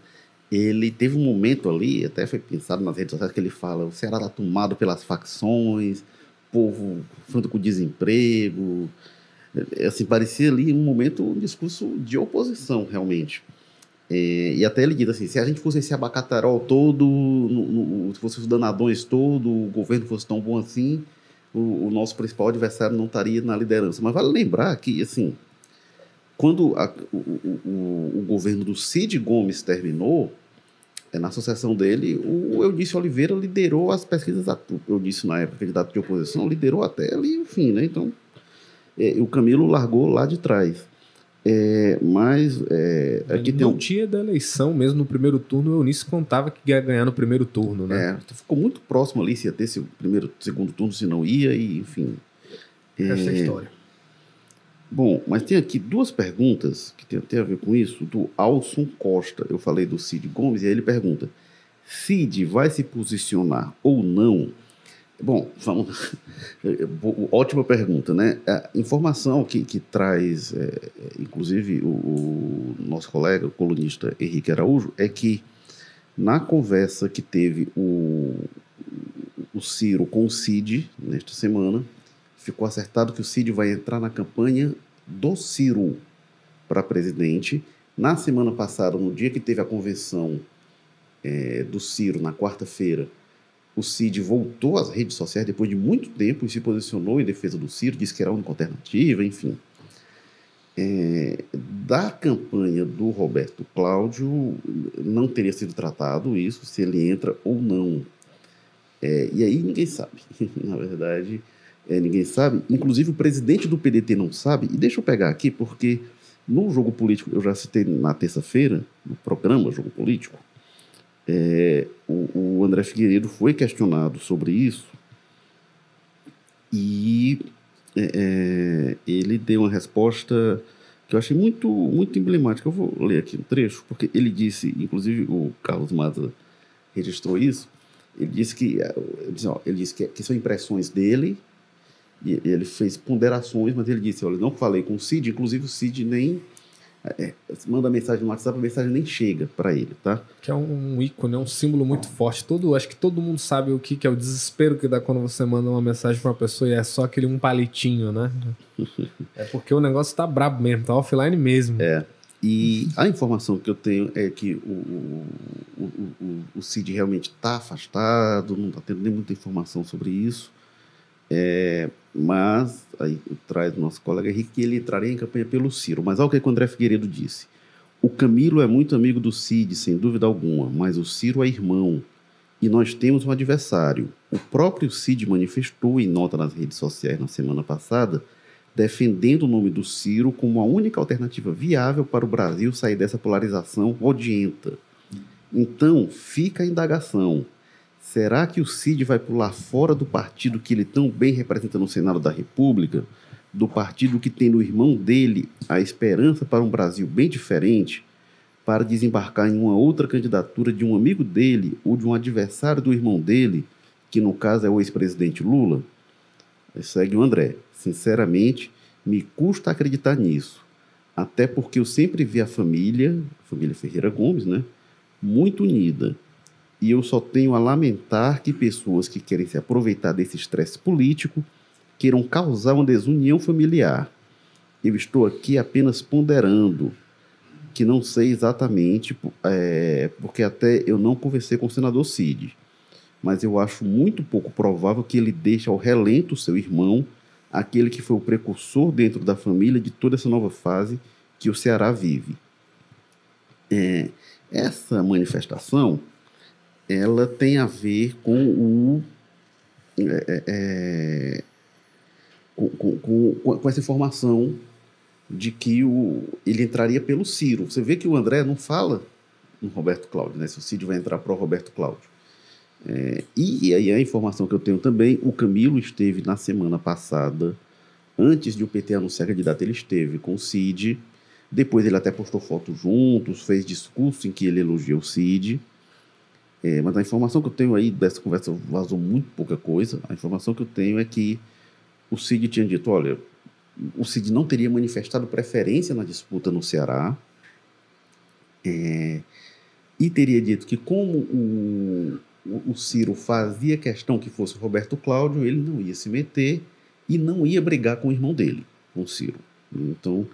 Ele teve um momento ali, até foi pensado nas redes sociais, que ele fala: o Ceará está tomado pelas facções, povo fruto com desemprego. Assim, parecia ali um momento, um discurso de oposição, realmente. É, e até ele diz assim: se a gente fosse esse abacatarol todo, no, no, se fosse os danadões todo, o governo fosse tão bom assim, o, o, nosso principal adversário não estaria na liderança. Mas vale lembrar que, assim, quando a, o, o, o, governo do Cid Gomes terminou, é, na associação dele, o Eudício Oliveira liderou as pesquisas, eu disse na época, candidato de oposição, liderou até ali o fim, né? Então, é, o Camilo largou lá de trás. É, mas é, aqui no tem um, dia da eleição, mesmo no primeiro turno, o Eunice contava que ia ganhar no primeiro turno, né? é, ficou muito próximo ali se ia ter esse primeiro, segundo turno, se não ia, e enfim. Essa é a história. Bom, mas tem aqui duas perguntas que tem, tem a ver com isso, do Alson Costa. Eu falei do Cid Gomes, e aí ele pergunta: Cid vai se posicionar ou não? Bom, vamos. Ótima pergunta, né? A informação que, que traz, é, inclusive, o, o nosso colega, o colunista Henrique Araújo, é que na conversa que teve o, o Ciro com o Cid nesta semana, ficou acertado que o Cid vai entrar na campanha do Ciro para presidente. Na semana passada, no dia que teve a convenção é, do Ciro, na quarta-feira, o Cid voltou às redes sociais depois de muito tempo e se posicionou em defesa do Ciro, disse que era a única alternativa, enfim. É, da campanha do Roberto Cláudio, não teria sido tratado isso, se ele entra ou não. É, e aí ninguém sabe, [LAUGHS] na verdade é, ninguém sabe. Inclusive o presidente do PDT não sabe. E deixa eu pegar aqui, porque no jogo político, eu já citei na terça-feira, no programa Jogo Político, é, o, o, André Figueiredo foi questionado sobre isso e é, é, ele deu uma resposta que eu achei muito, muito emblemática. Eu vou ler aqui um trecho, porque ele disse, inclusive o Carlos Maza registrou isso, ele disse que, ó, ele disse que, que são impressões dele, e ele fez ponderações, mas ele disse: Olha, não falei com o Cid, inclusive o Cid nem. É, manda mensagem no WhatsApp, a mensagem nem chega para ele, tá? Que é um ícone, é um símbolo muito forte. Todo, acho que todo mundo sabe o que, que é o desespero que dá quando você manda uma mensagem para uma pessoa e é só aquele um palitinho, né? [LAUGHS] é porque o negócio tá brabo mesmo, tá offline mesmo. É. E a informação que eu tenho é que o, o, o, o, o Cid realmente está afastado, não está tendo nem muita informação sobre isso. É, mas aí traz o nosso colega Henrique que ele entraria em campanha pelo Ciro. Mas olha o que o André Figueiredo disse. O Camilo é muito amigo do Cid, sem dúvida alguma, mas o Ciro é irmão. E nós temos um adversário. O próprio Cid manifestou em nota nas redes sociais na semana passada, defendendo o nome do Ciro como a única alternativa viável para o Brasil sair dessa polarização odienta. Então, fica a indagação. Será que o Cid vai pular fora do partido que ele tão bem representa no Senado da República? Do partido que tem no irmão dele a esperança para um Brasil bem diferente? Para desembarcar em uma outra candidatura de um amigo dele ou de um adversário do irmão dele, que no caso é o ex-presidente Lula? Segue o André. Sinceramente, me custa acreditar nisso. Até porque eu sempre vi a família, a família Ferreira Gomes, né? Muito unida e eu só tenho a lamentar que pessoas que querem se aproveitar desse estresse político queiram causar uma desunião familiar. Eu estou aqui apenas ponderando, que não sei exatamente, é, porque até eu não conversei com o senador Cid, mas eu acho muito pouco provável que ele deixe ao relento seu irmão, aquele que foi o precursor dentro da família de toda essa nova fase que o Ceará vive. É, essa manifestação ela tem a ver com o é, é, é com, com, com, essa informação de que o, ele entraria pelo Ciro. Você vê que o André não fala no Roberto Cláudio, né? Se o Cid vai entrar para o Roberto Cláudio. É, e, aí a informação que eu tenho também, o Camilo esteve na semana passada, antes de o PT anunciar a candidata, ele esteve com o Cid. Depois ele até postou fotos juntos, fez discurso em que ele elogiou o Cid. É, mas a informação que eu tenho aí dessa conversa vazou muito pouca coisa. A informação que eu tenho é que o Cid tinha dito: olha, o Cid não teria manifestado preferência na disputa no Ceará. É, e teria dito que, como o, o, Ciro fazia questão que fosse Roberto Cláudio, ele não ia se meter e não ia brigar com o irmão dele, com o Ciro. Então,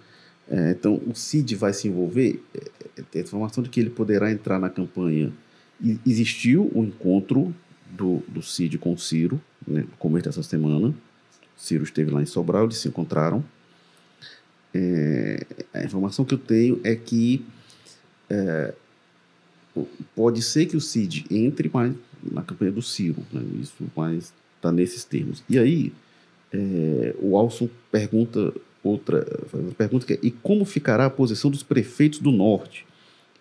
é, então o Cid vai se envolver. É, é tem a informação de que ele poderá entrar na campanha existiu o encontro do, do Cid com o Ciro, né, no começo dessa semana. Ciro esteve lá em Sobral, eles se encontraram. É, a informação que eu tenho é que é, pode ser que o Cid entre mais na campanha do Ciro, né, isso mais está nesses termos. E aí, é, o Alson pergunta outra pergunta que é, e como ficará a posição dos prefeitos do Norte?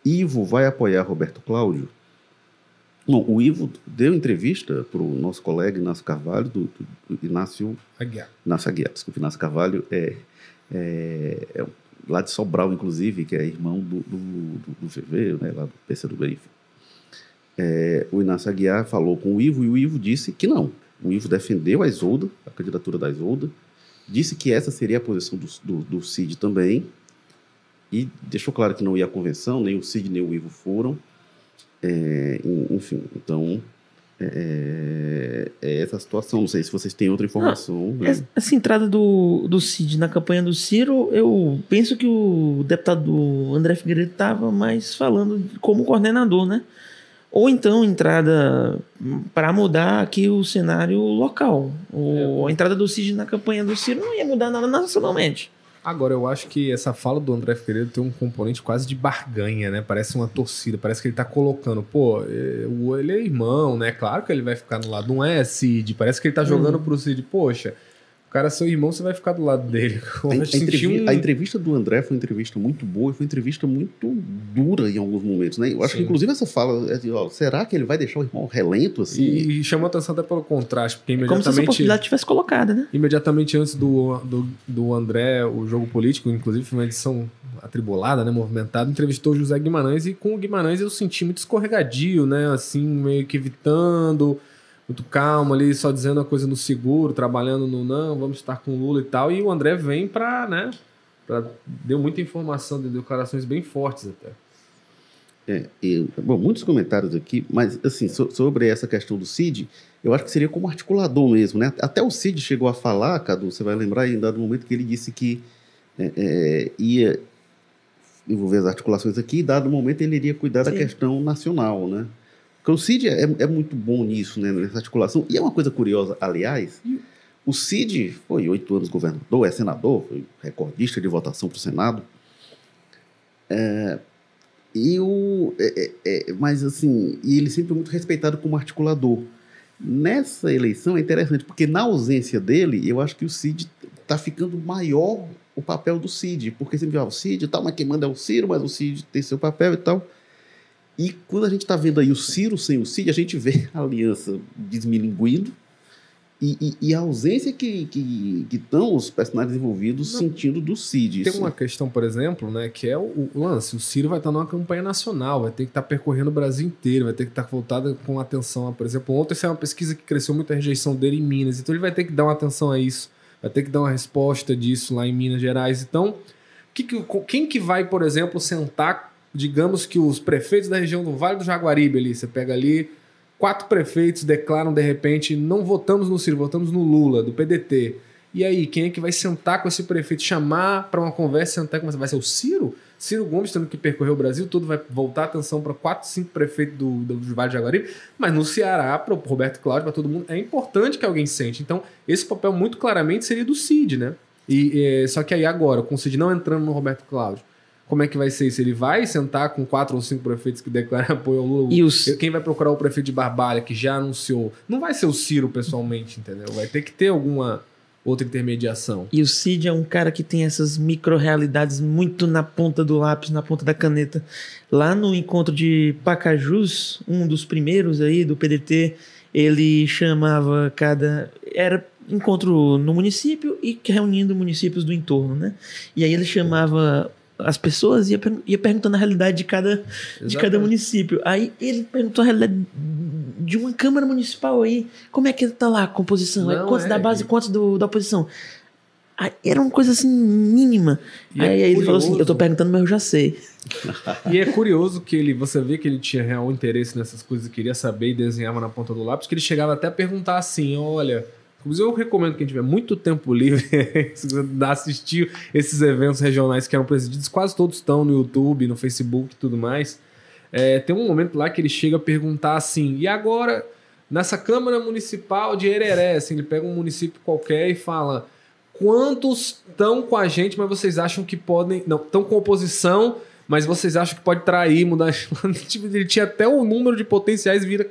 Ivo vai apoiar Roberto Cláudio? Bom, o Ivo deu entrevista para o nosso colega Inácio Carvalho, do, do, do Inácio Aguiar. Inácio Aguiar, desculpa, Inácio Carvalho é, é, é lá de Sobral, inclusive, que é irmão do, do, do, do VV, né, lá do PCdoB, enfim. É, o Inácio Aguiar falou com o Ivo e o Ivo disse que não. O Ivo defendeu a Isolda, a candidatura da Isolda, disse que essa seria a posição do, do, do Cid também, e deixou claro que não ia à convenção, nem o Cid nem o Ivo foram. É, enfim, então é, é, essa situação. Não sei se vocês têm outra informação. Ah, né? Essa entrada do, do Cid na campanha do Ciro, eu penso que o deputado André Figueiredo estava mais falando como coordenador, né? Ou então entrada para mudar aqui o cenário local. Ou é. a entrada do Cid na campanha do Ciro não ia mudar nada nacionalmente. Agora, eu acho que essa fala do André Figueiredo tem um componente quase de barganha, né? Parece uma torcida, parece que ele tá colocando, pô, é, ele é irmão, né? Claro que ele vai ficar no lado, não é Cid. Parece que ele tá jogando uhum. pro Cid, poxa, o cara é seu irmão, você vai ficar do lado dele. [LAUGHS] A, a, entrevista, um... a, entrevista, do André foi uma entrevista muito boa e foi uma entrevista muito dura em alguns momentos, né? Eu acho Sim. que, inclusive, essa fala, é de, ó, será que ele vai deixar o irmão relento assim? E, e chamou atenção até pelo contraste, porque imediatamente... Como se essa possibilidade tivesse colocada, né? Imediatamente antes do, do, do André, o jogo político, inclusive, foi uma edição atribulada, né? Movimentada, entrevistou o José Guimarães e com o Guimarães eu senti muito escorregadio, né? Assim, meio que evitando muito calmo ali, só dizendo a coisa no seguro, trabalhando no não, vamos estar com o Lula e tal. E o André vem para, né? Pra, deu muita informação, deu declarações bem fortes até. É, e, bom, muitos comentários aqui, mas assim, so, sobre essa questão do CID, eu acho que seria como articulador mesmo, né? Até o CID chegou a falar, Cadu, você vai lembrar em dado momento que ele disse que é, é, ia envolver as articulações aqui, e dado momento ele iria cuidar Sim. da questão nacional, né? Porque o Cid é, é muito bom nisso, né, nessa articulação. E é uma coisa curiosa, aliás, o Cid foi oito anos governador, é senador, foi recordista de votação para o Senado. É, e o, é, é, é, mas assim, e ele sempre é muito respeitado como articulador. Nessa eleição é interessante, porque na ausência dele, eu acho que o Cid está ficando maior o papel do Cid, porque sempre ah, o Cid e tal, mas quem manda é o Ciro, mas o Cid tem seu papel e tal. E quando a gente está vendo aí o Ciro sem o Cid, a gente vê a aliança desmilinguindo e, e, e, a ausência que, que, que estão os personagens envolvidos Não. sentindo do Cid. Tem uma questão, por exemplo, né, que é o, o, lance. O Ciro vai estar numa campanha nacional, vai ter que estar percorrendo o Brasil inteiro, vai ter que estar voltado com atenção por exemplo, ontem saiu uma pesquisa que cresceu muito a rejeição dele em Minas, então ele vai ter que dar uma atenção a isso, vai ter que dar uma resposta disso lá em Minas Gerais. Então, que, que, quem que vai, por exemplo, sentar digamos que os prefeitos da região do Vale do Jaguaribe ali, você pega ali, quatro prefeitos declaram de repente, não votamos no Ciro, votamos no Lula, do PDT. E aí, quem é que vai sentar com esse prefeito, chamar para uma conversa, sentar com Vai ser o Ciro? Ciro Gomes tendo que percorrer o Brasil todo, vai voltar a atenção para quatro, cinco prefeitos do, do, do Vale do Jaguaribe, mas no Ceará, para o Roberto Cláudio, para todo mundo, é importante que alguém sente. Então, esse papel muito claramente seria do Cid, né? E, é, só que aí agora, com o Cid não entrando no Roberto Cláudio, como é que vai ser isso? Ele vai sentar com quatro ou cinco prefeitos que declaram [LAUGHS] apoio ao Lula? E os... Quem vai procurar o prefeito de Barbalha, que já anunciou? Não vai ser o Ciro pessoalmente, entendeu? Vai ter que ter alguma outra intermediação. E o Cid é um cara que tem essas micro-realidades muito na ponta do lápis, na ponta da caneta. Lá no encontro de Pacajus, um dos primeiros aí do PDT, ele chamava cada. Era encontro no município e reunindo municípios do entorno, né? E aí ele chamava as pessoas ia, ia perguntando a realidade de cada, de cada município. Aí ele perguntou a realidade de uma Câmara Municipal aí. Como é que tá lá a composição? Não, quantos é, da base, e... quantos do, da oposição? Aí, era uma coisa assim mínima. E aí, é aí ele falou assim: Eu tô perguntando, mas eu já sei. [LAUGHS] e é curioso que ele, você vê que ele tinha real interesse nessas coisas, queria saber e desenhava na ponta do lápis, que ele chegava até a perguntar assim: Olha Inclusive, eu recomendo quem tiver muito tempo livre [LAUGHS] assistir esses eventos regionais que eram presididos. Quase todos estão no YouTube, no Facebook e tudo mais. É, tem um momento lá que ele chega a perguntar assim: e agora, nessa Câmara Municipal de Hereré, assim, ele pega um município qualquer e fala: quantos estão com a gente, mas vocês acham que podem. Não, estão com oposição, mas vocês acham que pode trair, mudar. [LAUGHS] Tipo, ele tinha até o número de potenciais vira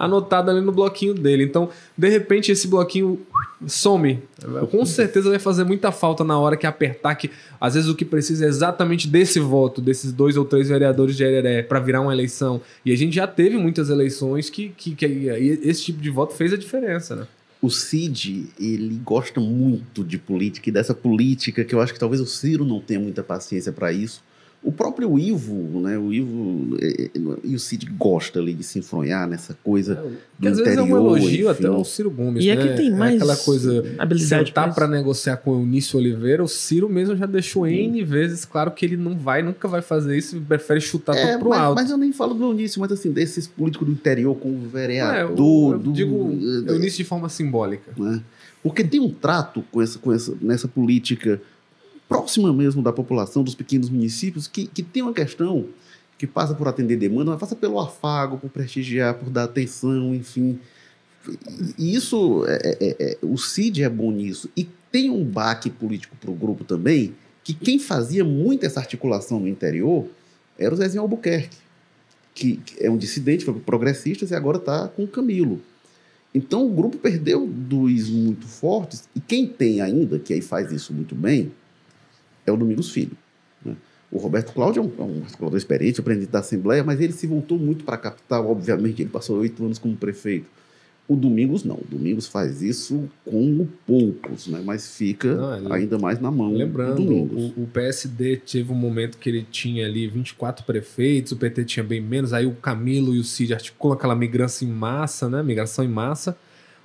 anotado ali no bloquinho dele. Então, de repente, esse bloquinho some. Com certeza vai fazer muita falta na hora que apertar, que às vezes o que precisa é exatamente desse voto, desses dois ou três vereadores de Hereré, para virar uma eleição. E a gente já teve muitas eleições que, que, que esse tipo de voto fez a diferença, né? o Cid, ele gosta muito de política e dessa política que eu acho que talvez o Ciro não tenha muita paciência para isso. O próprio Ivo, né? O Ivo é, é, e o Cid gosta ali de se enfronhar nessa coisa é, do às interior. Às vezes é um elogio enfim. até ao Ciro Gomes, e né? é que tem mais é aquela coisa habilidade sentar para negociar com o Eunício Oliveira, o Ciro mesmo já deixou N vezes claro que ele não vai, nunca vai fazer isso, prefere chutar é, tudo pro mas, alto. Mas eu nem falo do Eunício, mas assim, desses políticos do interior com o vereador. É, eu, eu do, digo é, Eunício de forma simbólica. Né? Porque tem um trato com essa, com essa, nessa política próxima mesmo da população dos pequenos municípios, que, que tem uma questão que passa por atender demanda, mas passa pelo afago, por prestigiar, por dar atenção, enfim. E isso, é, é, é, é o CID é bom nisso. E tem um baque político para o grupo também, que quem fazia muito essa articulação no interior era o Zezinho Albuquerque, que, que é um dissidente, foi progressistas e agora está com o Camilo. Então o grupo perdeu dois muito fortes, e quem tem ainda, que aí faz isso muito bem, é o Domingos Filho. Né? O Roberto Cláudio é um, é um articulador experiente, presidente da Assembleia, mas ele se voltou muito para a capital, obviamente, ele passou oito anos como prefeito. O Domingos não. O Domingos faz isso com poucos, né? mas fica não, ainda mais na mão lembrando. O, o PSD teve um momento que ele tinha ali 24 prefeitos, o PT tinha bem menos, aí o Camilo e o Cid articulam aquela migração em massa, né? migração em massa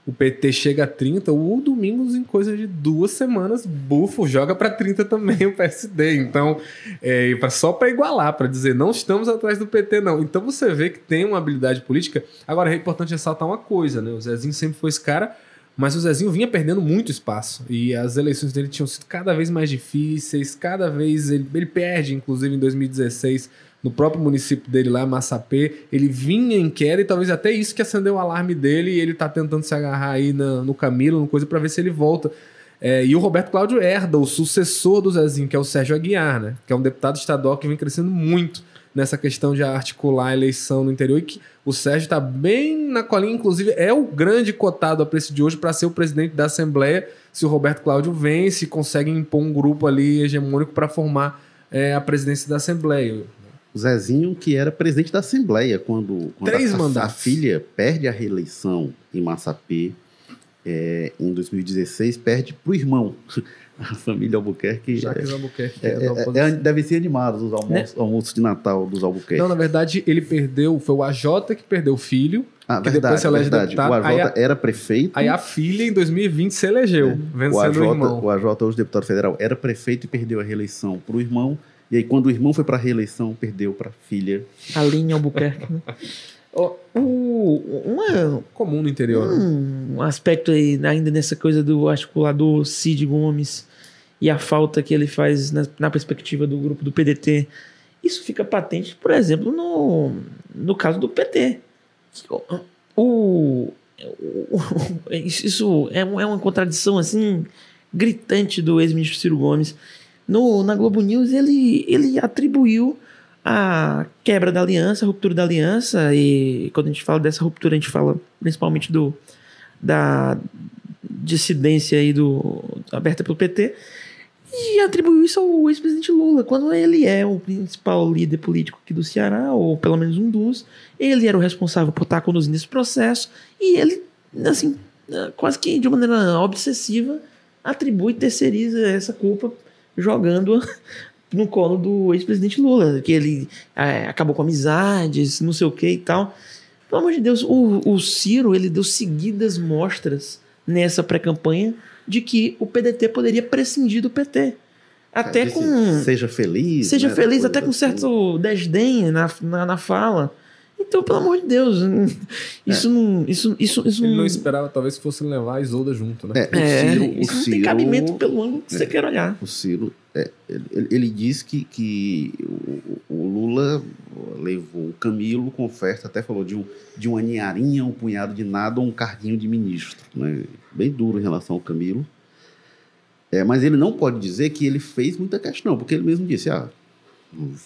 o PT chega a 30, o Domingos, em coisa de duas semanas, bufo, joga para 30 também o PSD. Então, é, só para igualar, para dizer, não estamos atrás do PT, não. Então você vê que tem uma habilidade política. Agora, é importante ressaltar uma coisa, né? O Zezinho sempre foi esse cara, mas o Zezinho vinha perdendo muito espaço. E as eleições dele tinham sido cada vez mais difíceis, cada vez ele, ele perde, inclusive em 2016 no próprio município dele lá, Massapê, ele vinha em queda e talvez até isso que acendeu o alarme dele e ele tá tentando se agarrar aí na, no Camilo, no coisa para ver se ele volta. É, e o Roberto Cláudio herda o sucessor do Zezinho, que é o Sérgio Aguiar, né? Que é um deputado estadual que vem crescendo muito nessa questão de articular a eleição no interior e que o Sérgio está bem na colinha, inclusive é o grande cotado a preço de hoje para ser o presidente da Assembleia se o Roberto Cláudio vence e consegue impor um grupo ali hegemônico para formar é, a presidência da Assembleia. O Zezinho, que era presidente da Assembleia quando, quando Três a, a, filha perde a reeleição em Massapê é, em 2016, perde para o irmão. [LAUGHS] A família Albuquerque. Jacques Albuquerque. É, é, é, é deve ser animado os almoços, né? almoços de Natal dos Albuquerque. Não, na verdade, ele perdeu. Foi o AJ que perdeu o filho. Ah, que verdade, depois se elege verdade. deputado. O AJ a, era prefeito. Aí a filha, em 2020, se elegeu, é. vencendo o, AJ, o irmão. O AJ, hoje deputado federal, era prefeito e perdeu a reeleição para o irmão. E aí, quando o irmão foi para a reeleição, perdeu para a filha. A linha Albuquerque, né? [LAUGHS] o, uma, comum no interior. Um, um aspecto aí, ainda nessa coisa do articulador Cid Gomes e a falta que ele faz na, na, perspectiva do grupo do PDT. Isso fica patente, por exemplo, no, no caso do PT. O, o, isso é, é uma contradição assim gritante do ex-ministro Ciro Gomes no, na Globo News ele, ele atribuiu a quebra da aliança, a ruptura da aliança, e quando a gente fala dessa ruptura, a gente fala principalmente do, da dissidência aí do, aberta pelo PT, e atribuiu isso ao ex-presidente Lula, quando ele é o principal líder político aqui do Ceará, ou pelo menos um dos, ele era o responsável por estar conduzindo esse processo, e ele, assim, quase que de maneira obsessiva, atribui, terceiriza essa culpa jogando [LAUGHS] no colo do ex-presidente Lula, que ele é, acabou com amizades, não sei o que e tal. Pelo amor de Deus, o, o Ciro ele deu seguidas mostras nessa pré-campanha de que o PDT poderia prescindir do PT. Até com. Seja feliz. Seja né, feliz, até com assim. certo desdém na, na, na fala. Então, pelo amor de Deus, isso é. não. Isso, isso, isso Ele não... não esperava, talvez, que fosse levar a Isolda junto, né? É, é Ciro, isso não Ciro, tem cabimento pelo ângulo que é, você quer olhar. O Ciro, é, ele, ele diz que, que o, o, Lula levou o Camilo com oferta, até falou de um, de uma ninharinha, um punhado de nada um carguinho de ministro. Né? Bem duro em relação ao Camilo. É, mas ele não pode dizer que ele fez muita questão, porque ele mesmo disse: ah,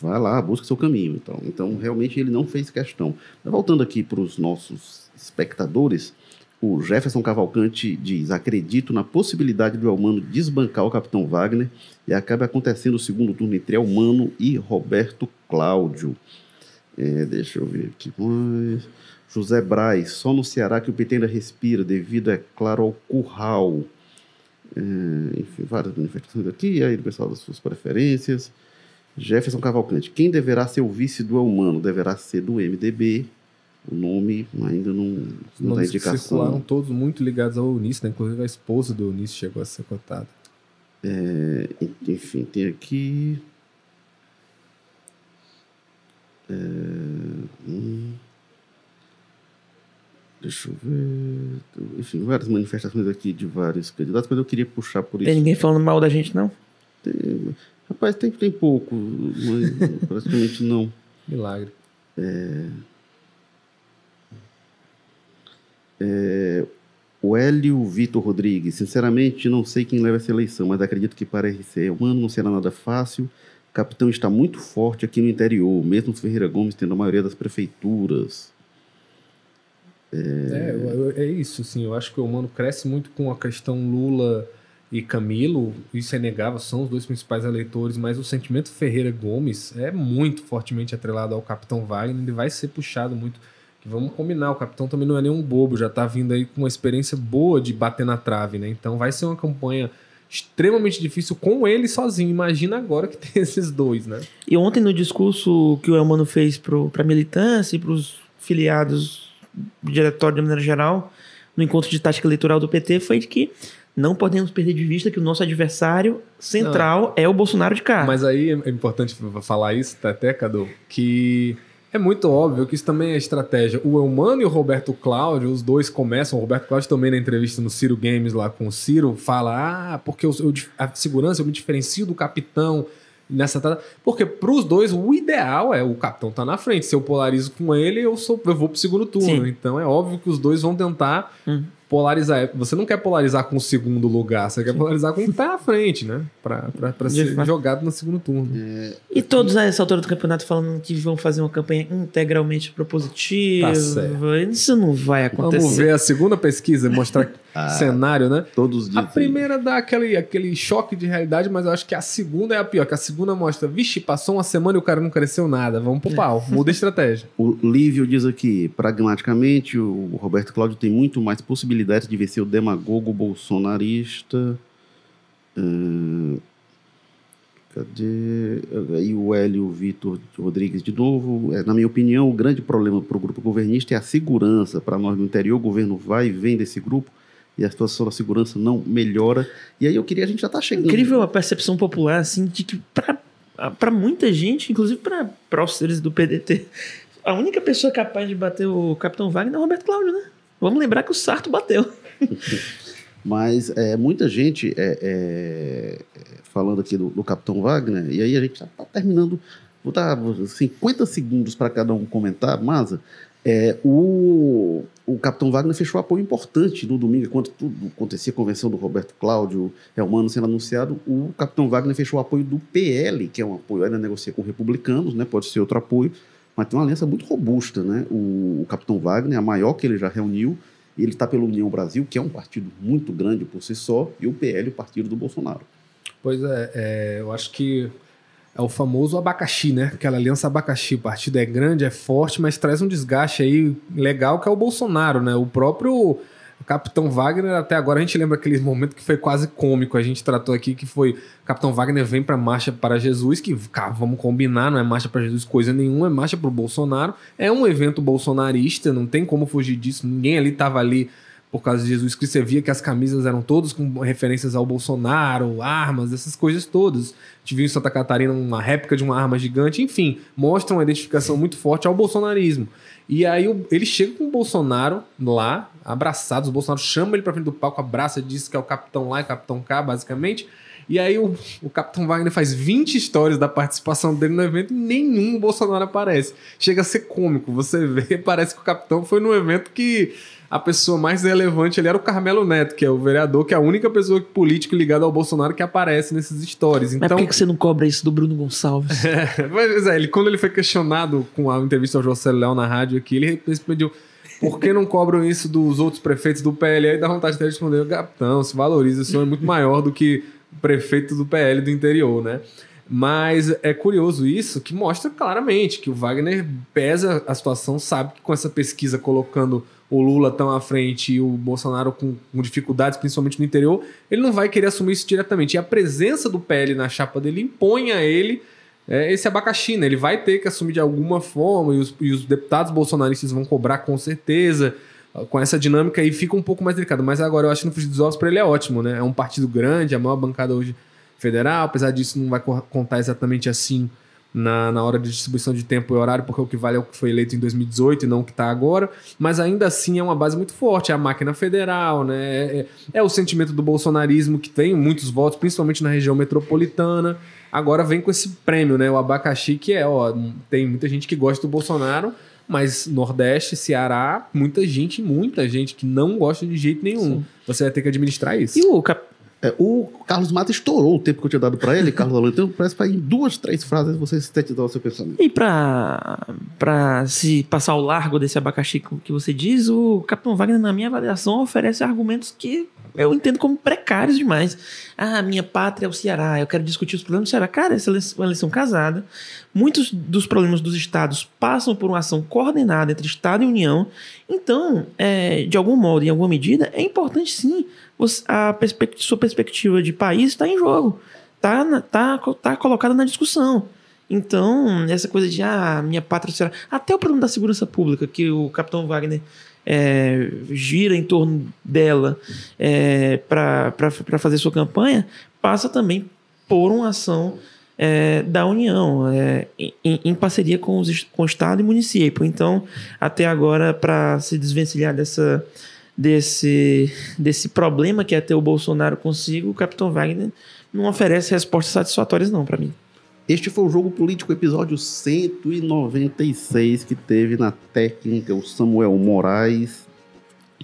Vai lá, busca seu caminho. Então, então realmente ele não fez questão. Mas voltando aqui para os nossos espectadores, o Jefferson Cavalcante diz: Acredito na possibilidade do Elmano desbancar o capitão Wagner e acaba acontecendo o segundo turno entre Elmano e Roberto Cláudio. É, deixa eu ver aqui. José Braz, só no Ceará que o PT ainda respira, devido, é claro, ao curral. É, enfim, várias manifestações aqui, aí o pessoal das suas preferências. Jefferson Cavalcante, quem deverá ser o vice do Elmano? Deverá ser do MDB. O nome ainda não, não dá indicação. circularam todos muito ligados ao Eunice, né? inclusive a esposa do Eunice chegou a ser cotada. É, enfim, tem aqui. É, hum, deixa eu ver. Enfim, várias manifestações aqui de vários candidatos, mas eu queria puxar por isso. Tem ninguém falando mal da gente, não? Tem, rapaz, tem, tem pouco, mas [LAUGHS] praticamente não. Milagre. É, é, o Hélio Vitor Rodrigues, sinceramente não sei quem leva essa eleição, mas acredito que para RC humano não será nada fácil. O capitão está muito forte aqui no interior, mesmo Ferreira Gomes tendo a maioria das prefeituras. É, é, é isso, sim. Eu acho que o humano cresce muito com a questão Lula e Camilo, isso é negável, são os dois principais eleitores, mas o sentimento Ferreira Gomes é muito fortemente atrelado ao Capitão Wagner, ele vai ser puxado muito que vamos combinar, o capitão também não é nenhum bobo, já tá vindo aí com uma experiência boa de bater na trave, né? Então vai ser uma campanha extremamente difícil com ele sozinho. Imagina agora que tem [LAUGHS] esses dois, né? E ontem no discurso que o Elmano fez para a militância e para os filiados do diretório de maneira geral, no encontro de tática eleitoral do PT, foi de que não podemos perder de vista que o nosso adversário central não. é o Bolsonaro de cá. Mas aí é importante falar isso, até, Cadu, que é muito óbvio que isso também é estratégia. O Elmano e o Roberto Cláudio, os dois começam. O Roberto Cláudio também na entrevista no Ciro Games lá com o Ciro, fala: Ah, porque eu, eu a segurança eu me diferencio do capitão nessa Porque para os dois, o ideal é o capitão tá na frente. Se eu polarizo com ele, eu, sou, eu vou pro segundo turno. Sim. Então é óbvio que os dois vão tentar hum polarizar. Você não quer polarizar com o segundo lugar, você quer polarizar com o que tá à frente, né? Pra, pra, pra ser fato. jogado no segundo turno. É... E todos a essa altura do campeonato falando que vão fazer uma campanha integralmente propositiva. Tá certo. Isso não vai acontecer. Vamos ver a segunda pesquisa, mostrar ah, cenário, né? Todos A primeira dá aquele, aquele choque de realidade, mas eu acho que a segunda é a pior. Que a segunda mostra, vixe, passou uma semana e o cara não cresceu nada. Vamos pro pau, muda a estratégia. [LAUGHS] O Lívio diz aqui, pragmaticamente, o Roberto Cláudio tem muito mais possibilidades de vencer o demagogo bolsonarista. Uh, cadê? Aí o Hélio Vitor Rodrigues de novo. É, na minha opinião, o grande problema para o grupo governista é a segurança. Para nós no interior, o governo vai e vem desse grupo e a situação da segurança não melhora. E aí eu queria, a gente já está chegando. Incrível a percepção popular, assim, de que para muita gente, inclusive para os seres do PDT, a única pessoa capaz de bater o Capitão Wagner é o Roberto Cláudio, né? Vamos lembrar que o Sarto bateu. [LAUGHS] Mas é, muita gente é, é, falando aqui do, do, Capitão Wagner, e aí a gente já está terminando. Vou dar 50 segundos para cada um comentar, Maza. É, o, o Capitão Wagner fechou apoio importante no domingo, enquanto tudo acontecia, a convenção do Roberto Cláudio, Helmano sendo anunciado, o Capitão Wagner fechou o apoio do PL, que é um apoio, ainda negocia com republicanos, né, pode ser outro apoio, mas tem uma aliança muito robusta. Né? O, o Capitão Wagner, a maior que ele já reuniu, ele está pela União Brasil, que é um partido muito grande por si só, e o PL, o partido do Bolsonaro. Pois é, é eu acho que é o famoso abacaxi, né? Aquela aliança abacaxi. O partido é grande, é forte, mas traz um desgaste aí legal que é o Bolsonaro, né? O próprio Capitão Wagner, até agora a gente lembra aquele momento que foi quase cômico. A gente tratou aqui que foi Capitão Wagner vem para Marcha para Jesus, que, cara, vamos combinar, não é Marcha para Jesus coisa nenhuma, é Marcha para o Bolsonaro. É um evento bolsonarista, não tem como fugir disso. Ninguém ali estava ali por causa de Jesus Cristo, você via que as camisas eram todas com referências ao Bolsonaro, armas, essas coisas todas. Viu em Santa Catarina uma réplica de uma arma gigante, enfim, mostra uma identificação muito forte ao bolsonarismo. E aí ele chega com o Bolsonaro lá, abraçados, o Bolsonaro chama ele para frente do palco, abraça, diz que é o capitão lá e capitão cá, basicamente. E aí o, o Capitão Wagner faz 20 stories da participação dele no evento e nenhum Bolsonaro aparece. Chega a ser cômico. Você vê, [LAUGHS] parece que o Capitão foi no evento que a pessoa mais relevante ali era o Carmelo Neto, que é o vereador, que é a única pessoa política ligada ao Bolsonaro que aparece nesses stories. Então, Mas por que, que você não cobra isso do Bruno Gonçalves? [LAUGHS] é, mas é, ele, quando ele foi questionado com a entrevista ao José Léo na rádio aqui, ele respondeu por que não cobram isso dos outros prefeitos do PL? Aí dá vontade de responder, capitão, se valoriza, o senhor é muito maior do que o prefeito do PL do interior, né? Mas é curioso isso, que mostra claramente que o Wagner pesa a situação, sabe que com essa pesquisa colocando o Lula tão à frente e o Bolsonaro com, com, dificuldades, principalmente no interior, ele não vai querer assumir isso diretamente. E a presença do PL na chapa dele impõe a ele é, esse abacaxi, né? Ele vai ter que assumir de alguma forma, e os, e os deputados bolsonaristas vão cobrar com certeza, com essa dinâmica e fica um pouco mais delicado. Mas agora eu acho que no Frigir dos Ovos para ele é ótimo, né? É um partido grande, a maior bancada hoje federal, apesar disso não vai contar exatamente assim na, na hora de distribuição de tempo e horário, porque o que vale é o que foi eleito em 2018 e não o que está agora, mas ainda assim é uma base muito forte, é a máquina federal, né? É, é, o sentimento do bolsonarismo que tem muitos votos, principalmente na região metropolitana. Agora vem com esse prêmio, né? O abacaxi, que é, ó, tem muita gente que gosta do Bolsonaro, mas Nordeste, Ceará, muita gente, muita gente que não gosta de jeito nenhum. Sim. Você vai ter que administrar isso. E o, cap é, o Carlos Mata estourou o tempo que eu tinha dado para ele, Carlos Alonso. Então, parece que em duas, três frases você sintetizar o seu pensamento. E para se passar ao largo desse abacaxi que você diz, o Capitão Wagner, na minha avaliação, oferece argumentos que eu entendo como precários demais. Ah, minha pátria é o Ceará, eu quero discutir os problemas do Ceará. Cara, essa é uma eleição casada. Muitos dos problemas dos estados passam por uma ação coordenada entre Estado e União. Então, é, de algum modo, em alguma medida, é importante sim a perspectiva, sua perspectiva de país está em jogo, está tá, tá colocada na discussão. Então, essa coisa de, ah, minha pátria será. Até o problema da segurança pública, que o capitão Wagner é, gira em torno dela é, para fazer sua campanha, passa também por uma ação é, da União, é, em, em, parceria com, os, com o Estado e município. Então, até agora, para se desvencilhar dessa desse, desse problema que é ter o Bolsonaro consigo, o Capitão Wagner não oferece respostas satisfatórias não para mim. Este foi o Jogo Político, episódio 196, que teve na técnica o Samuel Moraes,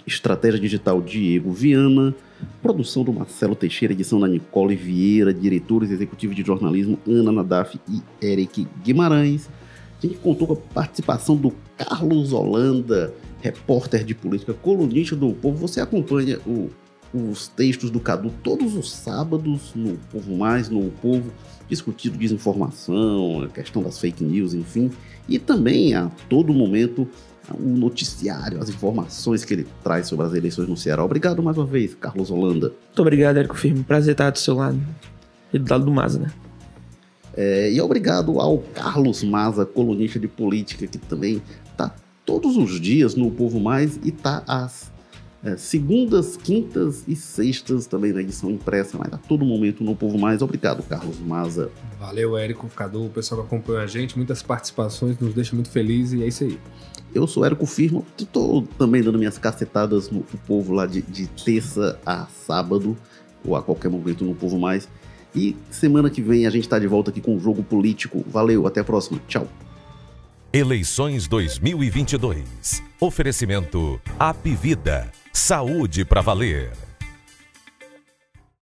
estratégia digital Diego Viana, produção do Marcelo Teixeira, edição da Nicole Vieira, diretores executivos de jornalismo Ana Nadaf e Eric Guimarães. A gente contou com a participação do Carlos Holanda, repórter de política, colunista do Povo. Você acompanha o, os textos do Cadu todos os sábados no Povo Mais, no Povo, discutindo desinformação, a questão das fake news, enfim. E também a todo momento o noticiário, as informações que ele traz sobre as eleições no Ceará. Obrigado mais uma vez, Carlos Holanda. Muito obrigado, Érico Firme. Prazer estar do seu lado. E do lado do Maza, né? É, e obrigado ao Carlos Maza, colunista de política, que também está todos os dias no Povo Mais e tá às é, segundas, quintas e sextas também na edição impressa, mas a todo momento no Povo Mais. Obrigado, Carlos Maza. Valeu, Érico, Cadu, o pessoal que acompanha a gente, muitas participações, nos deixa muito felizes e é isso aí. Eu sou Érico Firmo, estou também dando minhas cacetadas no Povo lá de, de terça a sábado, ou a qualquer momento no Povo Mais. E semana que vem a gente está de volta aqui com o Jogo Político. Valeu, até a próxima. Tchau. Eleições 2022. Oferecimento Apivida. Saúde para valer.